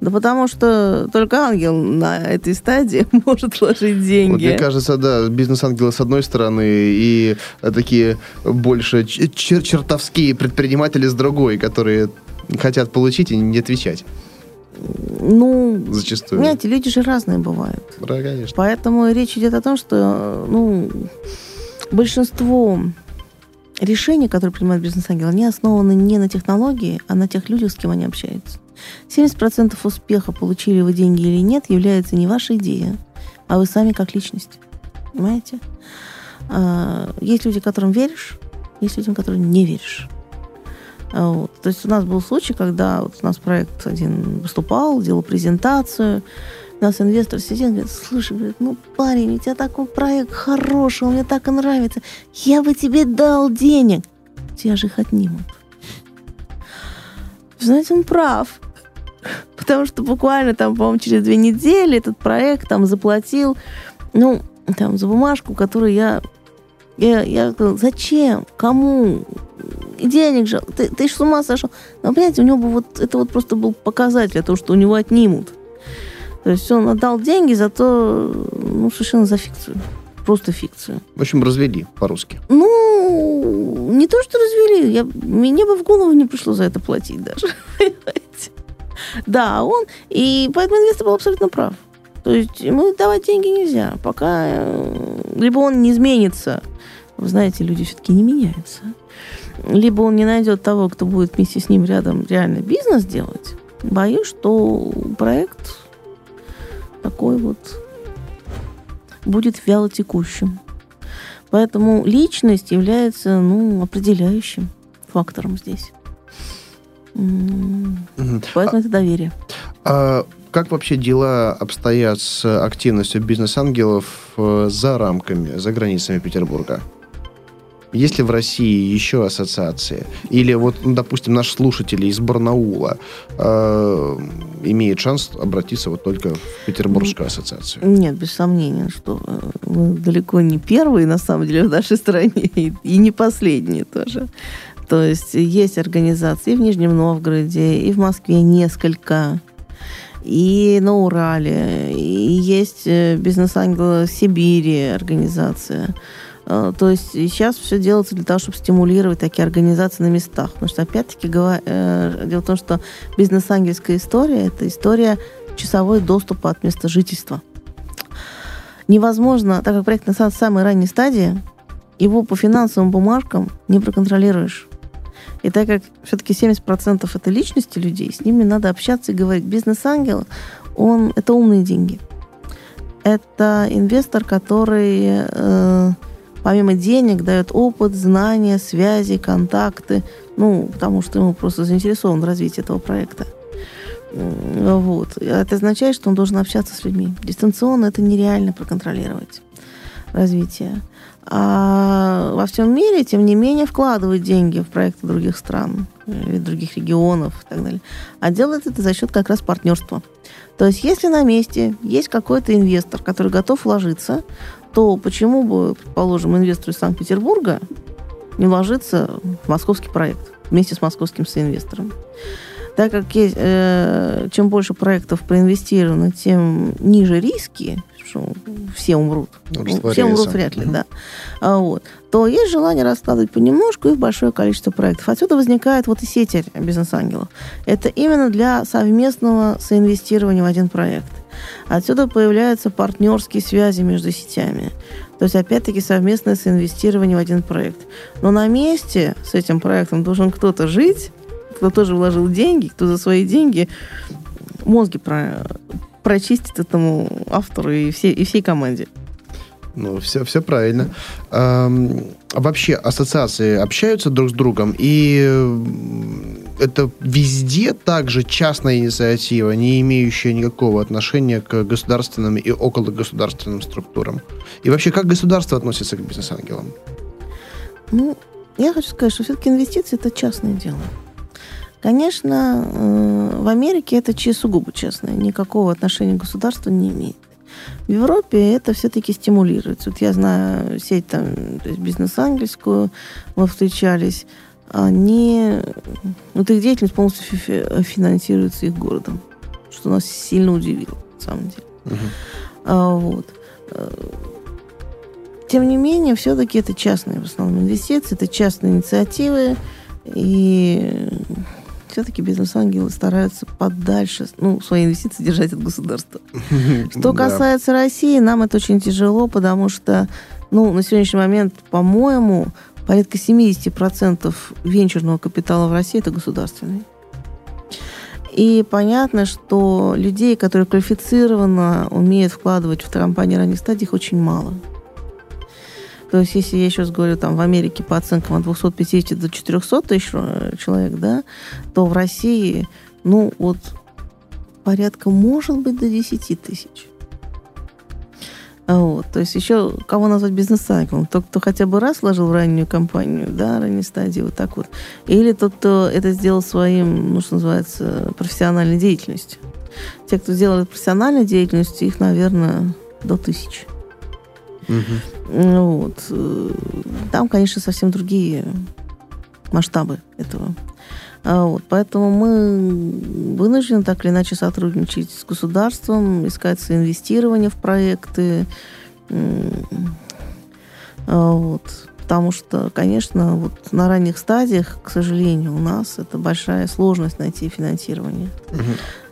S2: Да потому что только ангел на этой стадии может вложить деньги. Вот
S1: мне кажется, да, бизнес-ангелы с одной стороны и такие больше чер чертовские предприниматели с другой, которые хотят получить и не отвечать.
S2: Ну,
S1: зачастую.
S2: Понимаете, люди же разные бывают.
S1: Да, конечно.
S2: Поэтому речь идет о том, что ну, большинство решений, которые принимают бизнес-ангелы, они основаны не на технологии, а на тех людях, с кем они общаются. 70% успеха, получили вы деньги или нет, является не ваша идея, а вы сами как личность. Понимаете? А, есть люди, которым веришь, есть люди, которым не веришь. А, вот. То есть у нас был случай, когда вот у нас проект один выступал, делал презентацию, у нас инвестор сидит говорит, слушай, говорит, ну, парень, у тебя такой проект хороший, он мне так и нравится. Я бы тебе дал денег. Тебя же их отнимут. Знаете, он прав. Потому что буквально там, по-моему, через две недели этот проект там заплатил, ну, там, за бумажку, которую я... Я, я зачем? Кому? Денег же. Ты, ты ж с ума сошел. Но, понимаете, у него бы вот... Это вот просто был показатель того, что у него отнимут. То есть он отдал деньги за то, ну, совершенно за фикцию. Просто фикцию.
S1: В общем, развели по-русски.
S2: Ну, не то, что развели. Я, мне бы в голову не пришло за это платить даже. Понимаете? Да, он. И поэтому инвестор был абсолютно прав. То есть ему давать деньги нельзя, пока э, либо он не изменится. Вы знаете, люди все-таки не меняются. Либо он не найдет того, кто будет вместе с ним рядом реально бизнес делать. Боюсь, что проект такой вот будет вяло текущим. Поэтому личность является ну, определяющим фактором здесь. Угу. Поэтому а, это доверие.
S1: А как вообще дела обстоят с активностью бизнес-ангелов э, за рамками, за границами Петербурга? Есть ли в России еще ассоциации? Или вот, ну, допустим, наш слушатель из Барнаула э, имеет шанс обратиться вот только в Петербургскую ассоциацию?
S2: Нет, без сомнения, что э, мы далеко не первые, на самом деле, в нашей стране, и, и не последние тоже. То есть есть организации и в Нижнем Новгороде, и в Москве несколько, и на Урале, и есть э, бизнес-ангел Сибири организация. Э, то есть сейчас все делается для того, чтобы стимулировать такие организации на местах. Потому что, опять-таки, э, дело в том, что бизнес-ангельская история – это история часовой доступа от места жительства. Невозможно, так как проект на самой ранней стадии, его по финансовым бумажкам не проконтролируешь. И так как все-таки 70% это личности людей, с ними надо общаться и говорить. Бизнес-ангел, он, это умные деньги. Это инвестор, который э, помимо денег дает опыт, знания, связи, контакты, ну, потому что ему просто заинтересован в развитии этого проекта. Вот. Это означает, что он должен общаться с людьми. Дистанционно это нереально проконтролировать развитие. А во всем мире, тем не менее, вкладывают деньги в проекты других стран, или других регионов и так далее. А делают это за счет как раз партнерства. То есть, если на месте есть какой-то инвестор, который готов вложиться, то почему бы, предположим, инвестору из Санкт-Петербурга не вложиться в московский проект вместе с московским соинвестором? Так как есть, э, чем больше проектов проинвестировано, тем ниже риски, что все умрут. Ну, все умрут вряд ли, угу. да. А, вот. То есть желание раскладывать понемножку и в большое количество проектов. Отсюда возникает вот и сеть бизнес-ангелов. Это именно для совместного соинвестирования в один проект. Отсюда появляются партнерские связи между сетями. То есть, опять-таки, совместное соинвестирование в один проект. Но на месте с этим проектом должен кто-то жить, кто тоже вложил деньги, кто за свои деньги мозги про, прочистит этому автору и, все, и всей команде.
S1: Ну, все, все правильно. А, вообще, ассоциации общаются друг с другом, и это везде также частная инициатива, не имеющая никакого отношения к государственным и окологосударственным структурам. И вообще, как государство относится к бизнес-ангелам?
S2: Ну, я хочу сказать, что все-таки инвестиции – это частное дело. Конечно, э, в Америке это сугубо частное, никакого отношения к государству не имеет. В Европе это все-таки стимулируется. Вот я знаю сеть там, то есть бизнес-ангельскую, мы встречались, они, вот их деятельность полностью финансируется их городом, что нас сильно удивило, на самом деле. Uh-huh. А, вот. Тем не менее, все-таки это частные в основном инвестиции, это частные инициативы, и все-таки бизнес-ангелы стараются подальше, ну, свои инвестиции держать от государства. Что касается России, нам это очень тяжело, потому что, ну, на сегодняшний момент, по-моему, порядка 70% венчурного капитала в России это государственный. И понятно, что людей, которые квалифицированно умеют вкладывать в компании ранних стадиях, очень мало. То есть, если я сейчас говорю, там, в Америке по оценкам от 250 до 400 тысяч э, человек, да, то в России, ну, вот порядка, может быть, до 10 тысяч. Вот. То есть еще кого назвать бизнес-ангелом? Тот, кто хотя бы раз вложил в раннюю компанию, да, ранней стадии, вот так вот. Или тот, кто это сделал своим, ну, что называется, профессиональной деятельностью. Те, кто сделал это профессиональной деятельностью, их, наверное, до тысячи. Угу. Вот. Там, конечно, совсем другие масштабы этого. А вот, поэтому мы вынуждены так или иначе сотрудничать с государством, искать инвестирование в проекты. А вот, потому что, конечно, вот на ранних стадиях, к сожалению, у нас это большая сложность найти финансирование. Угу.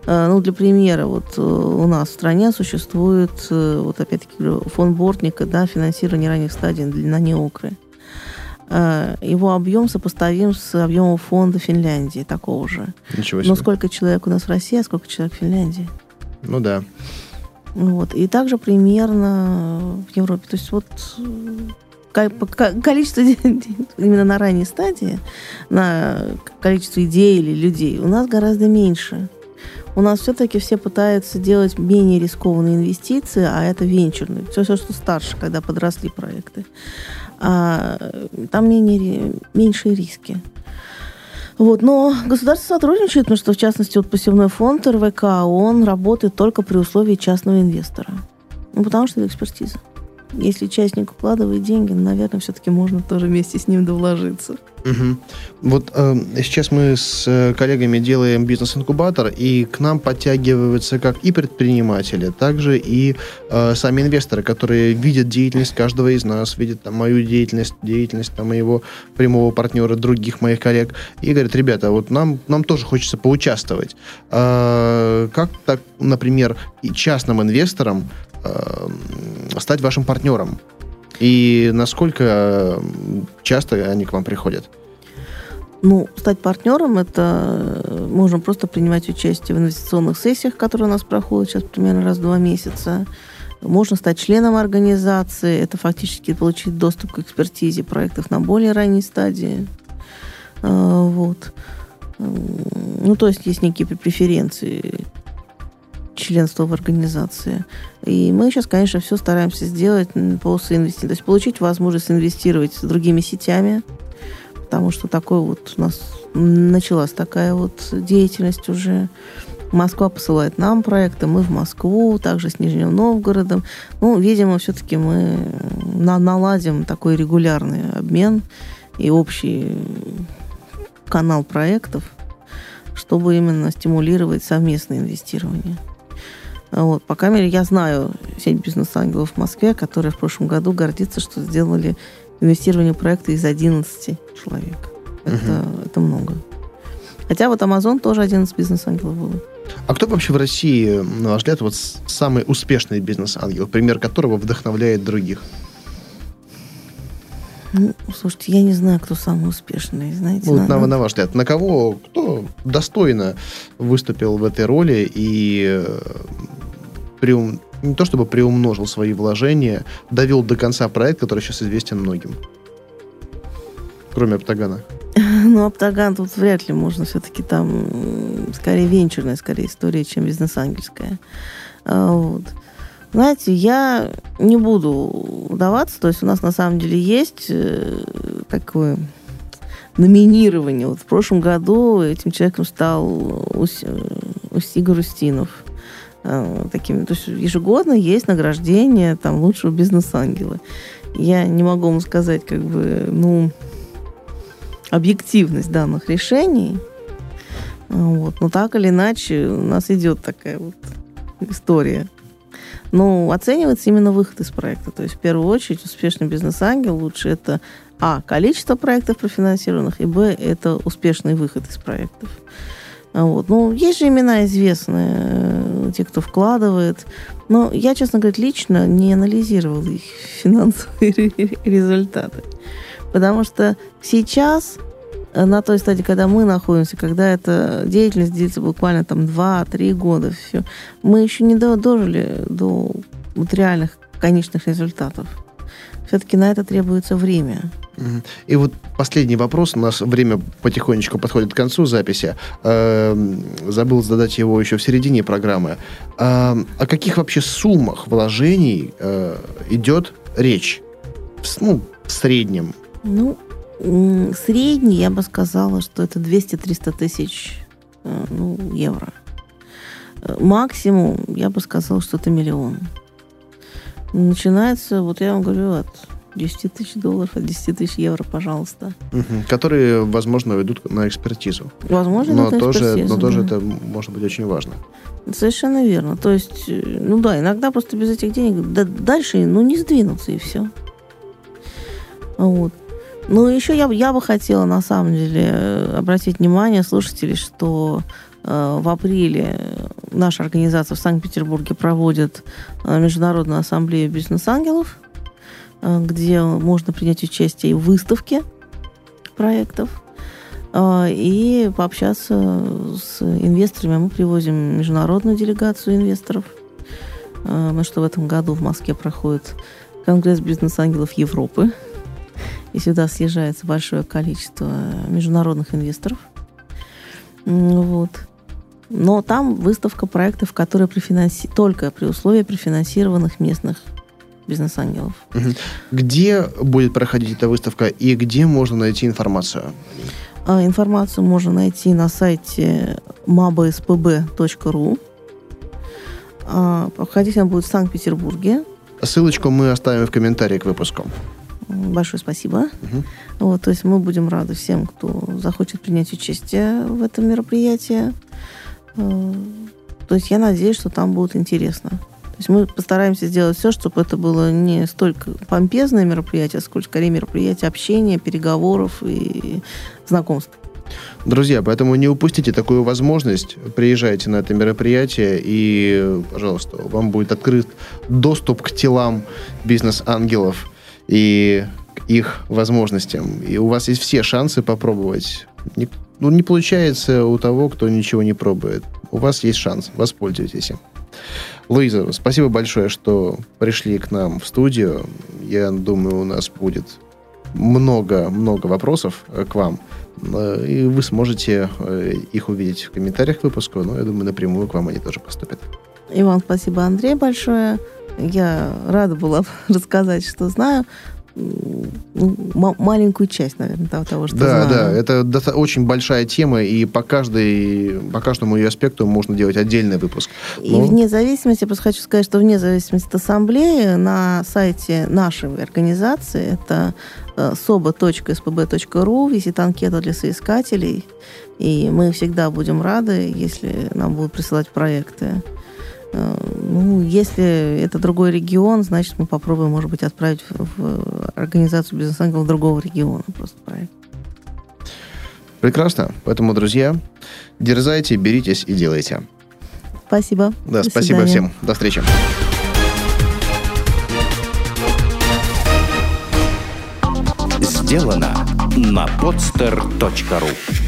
S2: Ну, для примера, вот э, у нас в стране существует, э, вот опять-таки, фонд Бортника, да, финансирование ранних стадий на неокры. Э, его объем сопоставим с объемом фонда Финляндии, такого же. Ничего себе. Но сколько человек у нас в России, а сколько человек в Финляндии?
S1: Ну да.
S2: Вот. И также примерно в Европе. То есть вот э, количество именно на ранней стадии, на количество идей или людей у нас гораздо меньше. У нас все-таки все пытаются делать менее рискованные инвестиции, а это венчурные. Все, все, что старше, когда подросли проекты а там менее, меньшие риски. Вот, но государство сотрудничает, потому что, в частности, вот посевной фонд РВК, он работает только при условии частного инвестора. Ну, потому что это экспертиза. Если частник вкладывает деньги, наверное, все-таки можно тоже вместе с ним довложиться.
S1: Угу. Вот э, сейчас мы с э, коллегами делаем бизнес-инкубатор, и к нам подтягиваются как и предприниматели, также и э, сами инвесторы, которые видят деятельность каждого из нас, видят там, мою деятельность, деятельность там, моего прямого партнера, других моих коллег, и говорят, ребята, вот нам, нам тоже хочется поучаствовать. Э, как так, например, и частным инвесторам стать вашим партнером? И насколько часто они к вам приходят?
S2: Ну, стать партнером, это э, можно просто принимать участие в инвестиционных сессиях, которые у нас проходят сейчас примерно раз в два месяца. Можно стать членом организации, это фактически получить доступ к экспертизе проектов на более ранней стадии. Вот. Ну, то есть есть некие преференции членства в организации. И мы сейчас, конечно, все стараемся сделать по соинвестированию. То есть получить возможность инвестировать с другими сетями, потому что такой вот у нас началась такая вот деятельность уже. Москва посылает нам проекты, мы в Москву, также с Нижним Новгородом. Ну, видимо, все-таки мы на наладим такой регулярный обмен и общий канал проектов, чтобы именно стимулировать совместное инвестирование. Вот. По камере я знаю сеть бизнес-ангелов в Москве, которая в прошлом году гордится, что сделали инвестирование проекта из 11 человек. Это, угу. это много. Хотя вот Amazon тоже 11 бизнес-ангелов было.
S1: А кто вообще в России, на ваш взгляд, вот самый успешный бизнес-ангел, пример которого вдохновляет других?
S2: Ну, слушайте, я не знаю, кто самый успешный, знаете.
S1: Вот на, на ваш взгляд, на кого, кто достойно выступил в этой роли и э, приум... не то чтобы приумножил свои вложения, довел до конца проект, который сейчас известен многим? Кроме Оптагана.
S2: Ну, Оптаган тут вряд ли можно все-таки там скорее венчурная, скорее история, чем бизнес-ангельская. А, вот. Знаете, я не буду удаваться, то есть у нас на самом деле есть э, такое номинирование. Вот в прошлом году этим человеком стал Ус, Игорь Устинов. Э, такими, то есть ежегодно есть награждение там лучшего бизнес-ангела. Я не могу вам сказать, как бы, ну, объективность данных решений. Вот. Но так или иначе у нас идет такая вот история. Но оценивается именно выход из проекта. То есть, в первую очередь, успешный бизнес-ангел лучше это а. количество проектов профинансированных, и б. это успешный выход из проектов. Вот. Ну, есть же имена известные, э, те, кто вкладывает. Но я, честно говоря, лично не анализировал их финансовые результаты. Потому что сейчас Э, на той стадии, когда мы находимся, когда эта деятельность длится буквально там 2-3 года, все, мы еще не дожили до вот реальных конечных результатов. Все-таки на это требуется время.
S1: И вот последний вопрос. У нас время потихонечку подходит к концу записи. Эм, забыл задать его еще в середине программы. Эм, о каких вообще суммах вложений э, идет речь? Ну, в среднем.
S2: Ну, Средний, я бы сказала, что это 200-300 тысяч э, ну, евро. Э, максимум, я бы сказала, что это миллион. Начинается, вот я вам говорю, от 10 тысяч долларов, от 10 тысяч евро, пожалуйста.
S1: Угу. Которые, возможно, идут на экспертизу.
S2: Возможно,
S1: но на тоже,
S2: экспертизу.
S1: Но тоже это может быть очень важно.
S2: Совершенно верно. То есть, э, ну да, иногда просто без этих денег да, дальше, ну, не сдвинуться, и все. Вот. Ну, еще я, я бы хотела, на самом деле, обратить внимание слушателей, что э, в апреле наша организация в Санкт-Петербурге проводит э, Международную ассамблею бизнес-ангелов, э, где можно принять участие в выставке проектов э, и пообщаться с инвесторами. Мы привозим международную делегацию инвесторов. Э, мы что в этом году в Москве проходит Конгресс бизнес-ангелов Европы – и сюда съезжается большое количество международных инвесторов. Вот. Но там выставка проектов, которые префинанси... только при условии префинансированных местных бизнес-ангелов.
S1: Где будет проходить эта выставка и где можно найти информацию?
S2: А, информацию можно найти на сайте mabspb.ru. А, проходить она будет в Санкт-Петербурге.
S1: Ссылочку мы оставим в комментарии к выпуску.
S2: Большое спасибо. Угу. Вот, то есть мы будем рады всем, кто захочет принять участие в этом мероприятии. Э, то есть я надеюсь, что там будет интересно. То есть мы постараемся сделать все, чтобы это было не столько помпезное мероприятие, сколько скорее мероприятие общения, переговоров и знакомств.
S1: Друзья, поэтому не упустите такую возможность. Приезжайте на это мероприятие, и, пожалуйста, вам будет открыт доступ к телам бизнес-ангелов и их возможностям. И у вас есть все шансы попробовать Не, ну, не получается у того, кто ничего не пробует. У вас есть шанс, воспользуйтесь им. Луиза, спасибо большое, что пришли к нам в студию. Я думаю, у нас будет много-много вопросов э, к вам. Э, и вы сможете э, их увидеть в комментариях к выпуску, но я думаю, напрямую к вам они тоже поступят.
S2: И вам спасибо, Андрей, большое. Я рада была рассказать, что знаю маленькую часть, наверное, того, что
S1: да,
S2: знаю.
S1: Да, это очень большая тема, и по, каждой, по каждому ее аспекту можно делать отдельный выпуск.
S2: Но... И вне зависимости, я просто хочу сказать, что вне зависимости от ассамблеи на сайте нашей организации, это э, soba.spb.ru, висит анкета для соискателей, и мы всегда будем рады, если нам будут присылать проекты. Э, ну, если это другой регион, значит, мы попробуем, может быть, отправить в организацию бизнес-ангелов другого региона просто проект.
S1: Прекрасно. Поэтому, друзья, дерзайте, беритесь и делайте.
S2: Спасибо.
S1: Да, До спасибо свидания. всем. До встречи.
S3: Сделано на podster.ru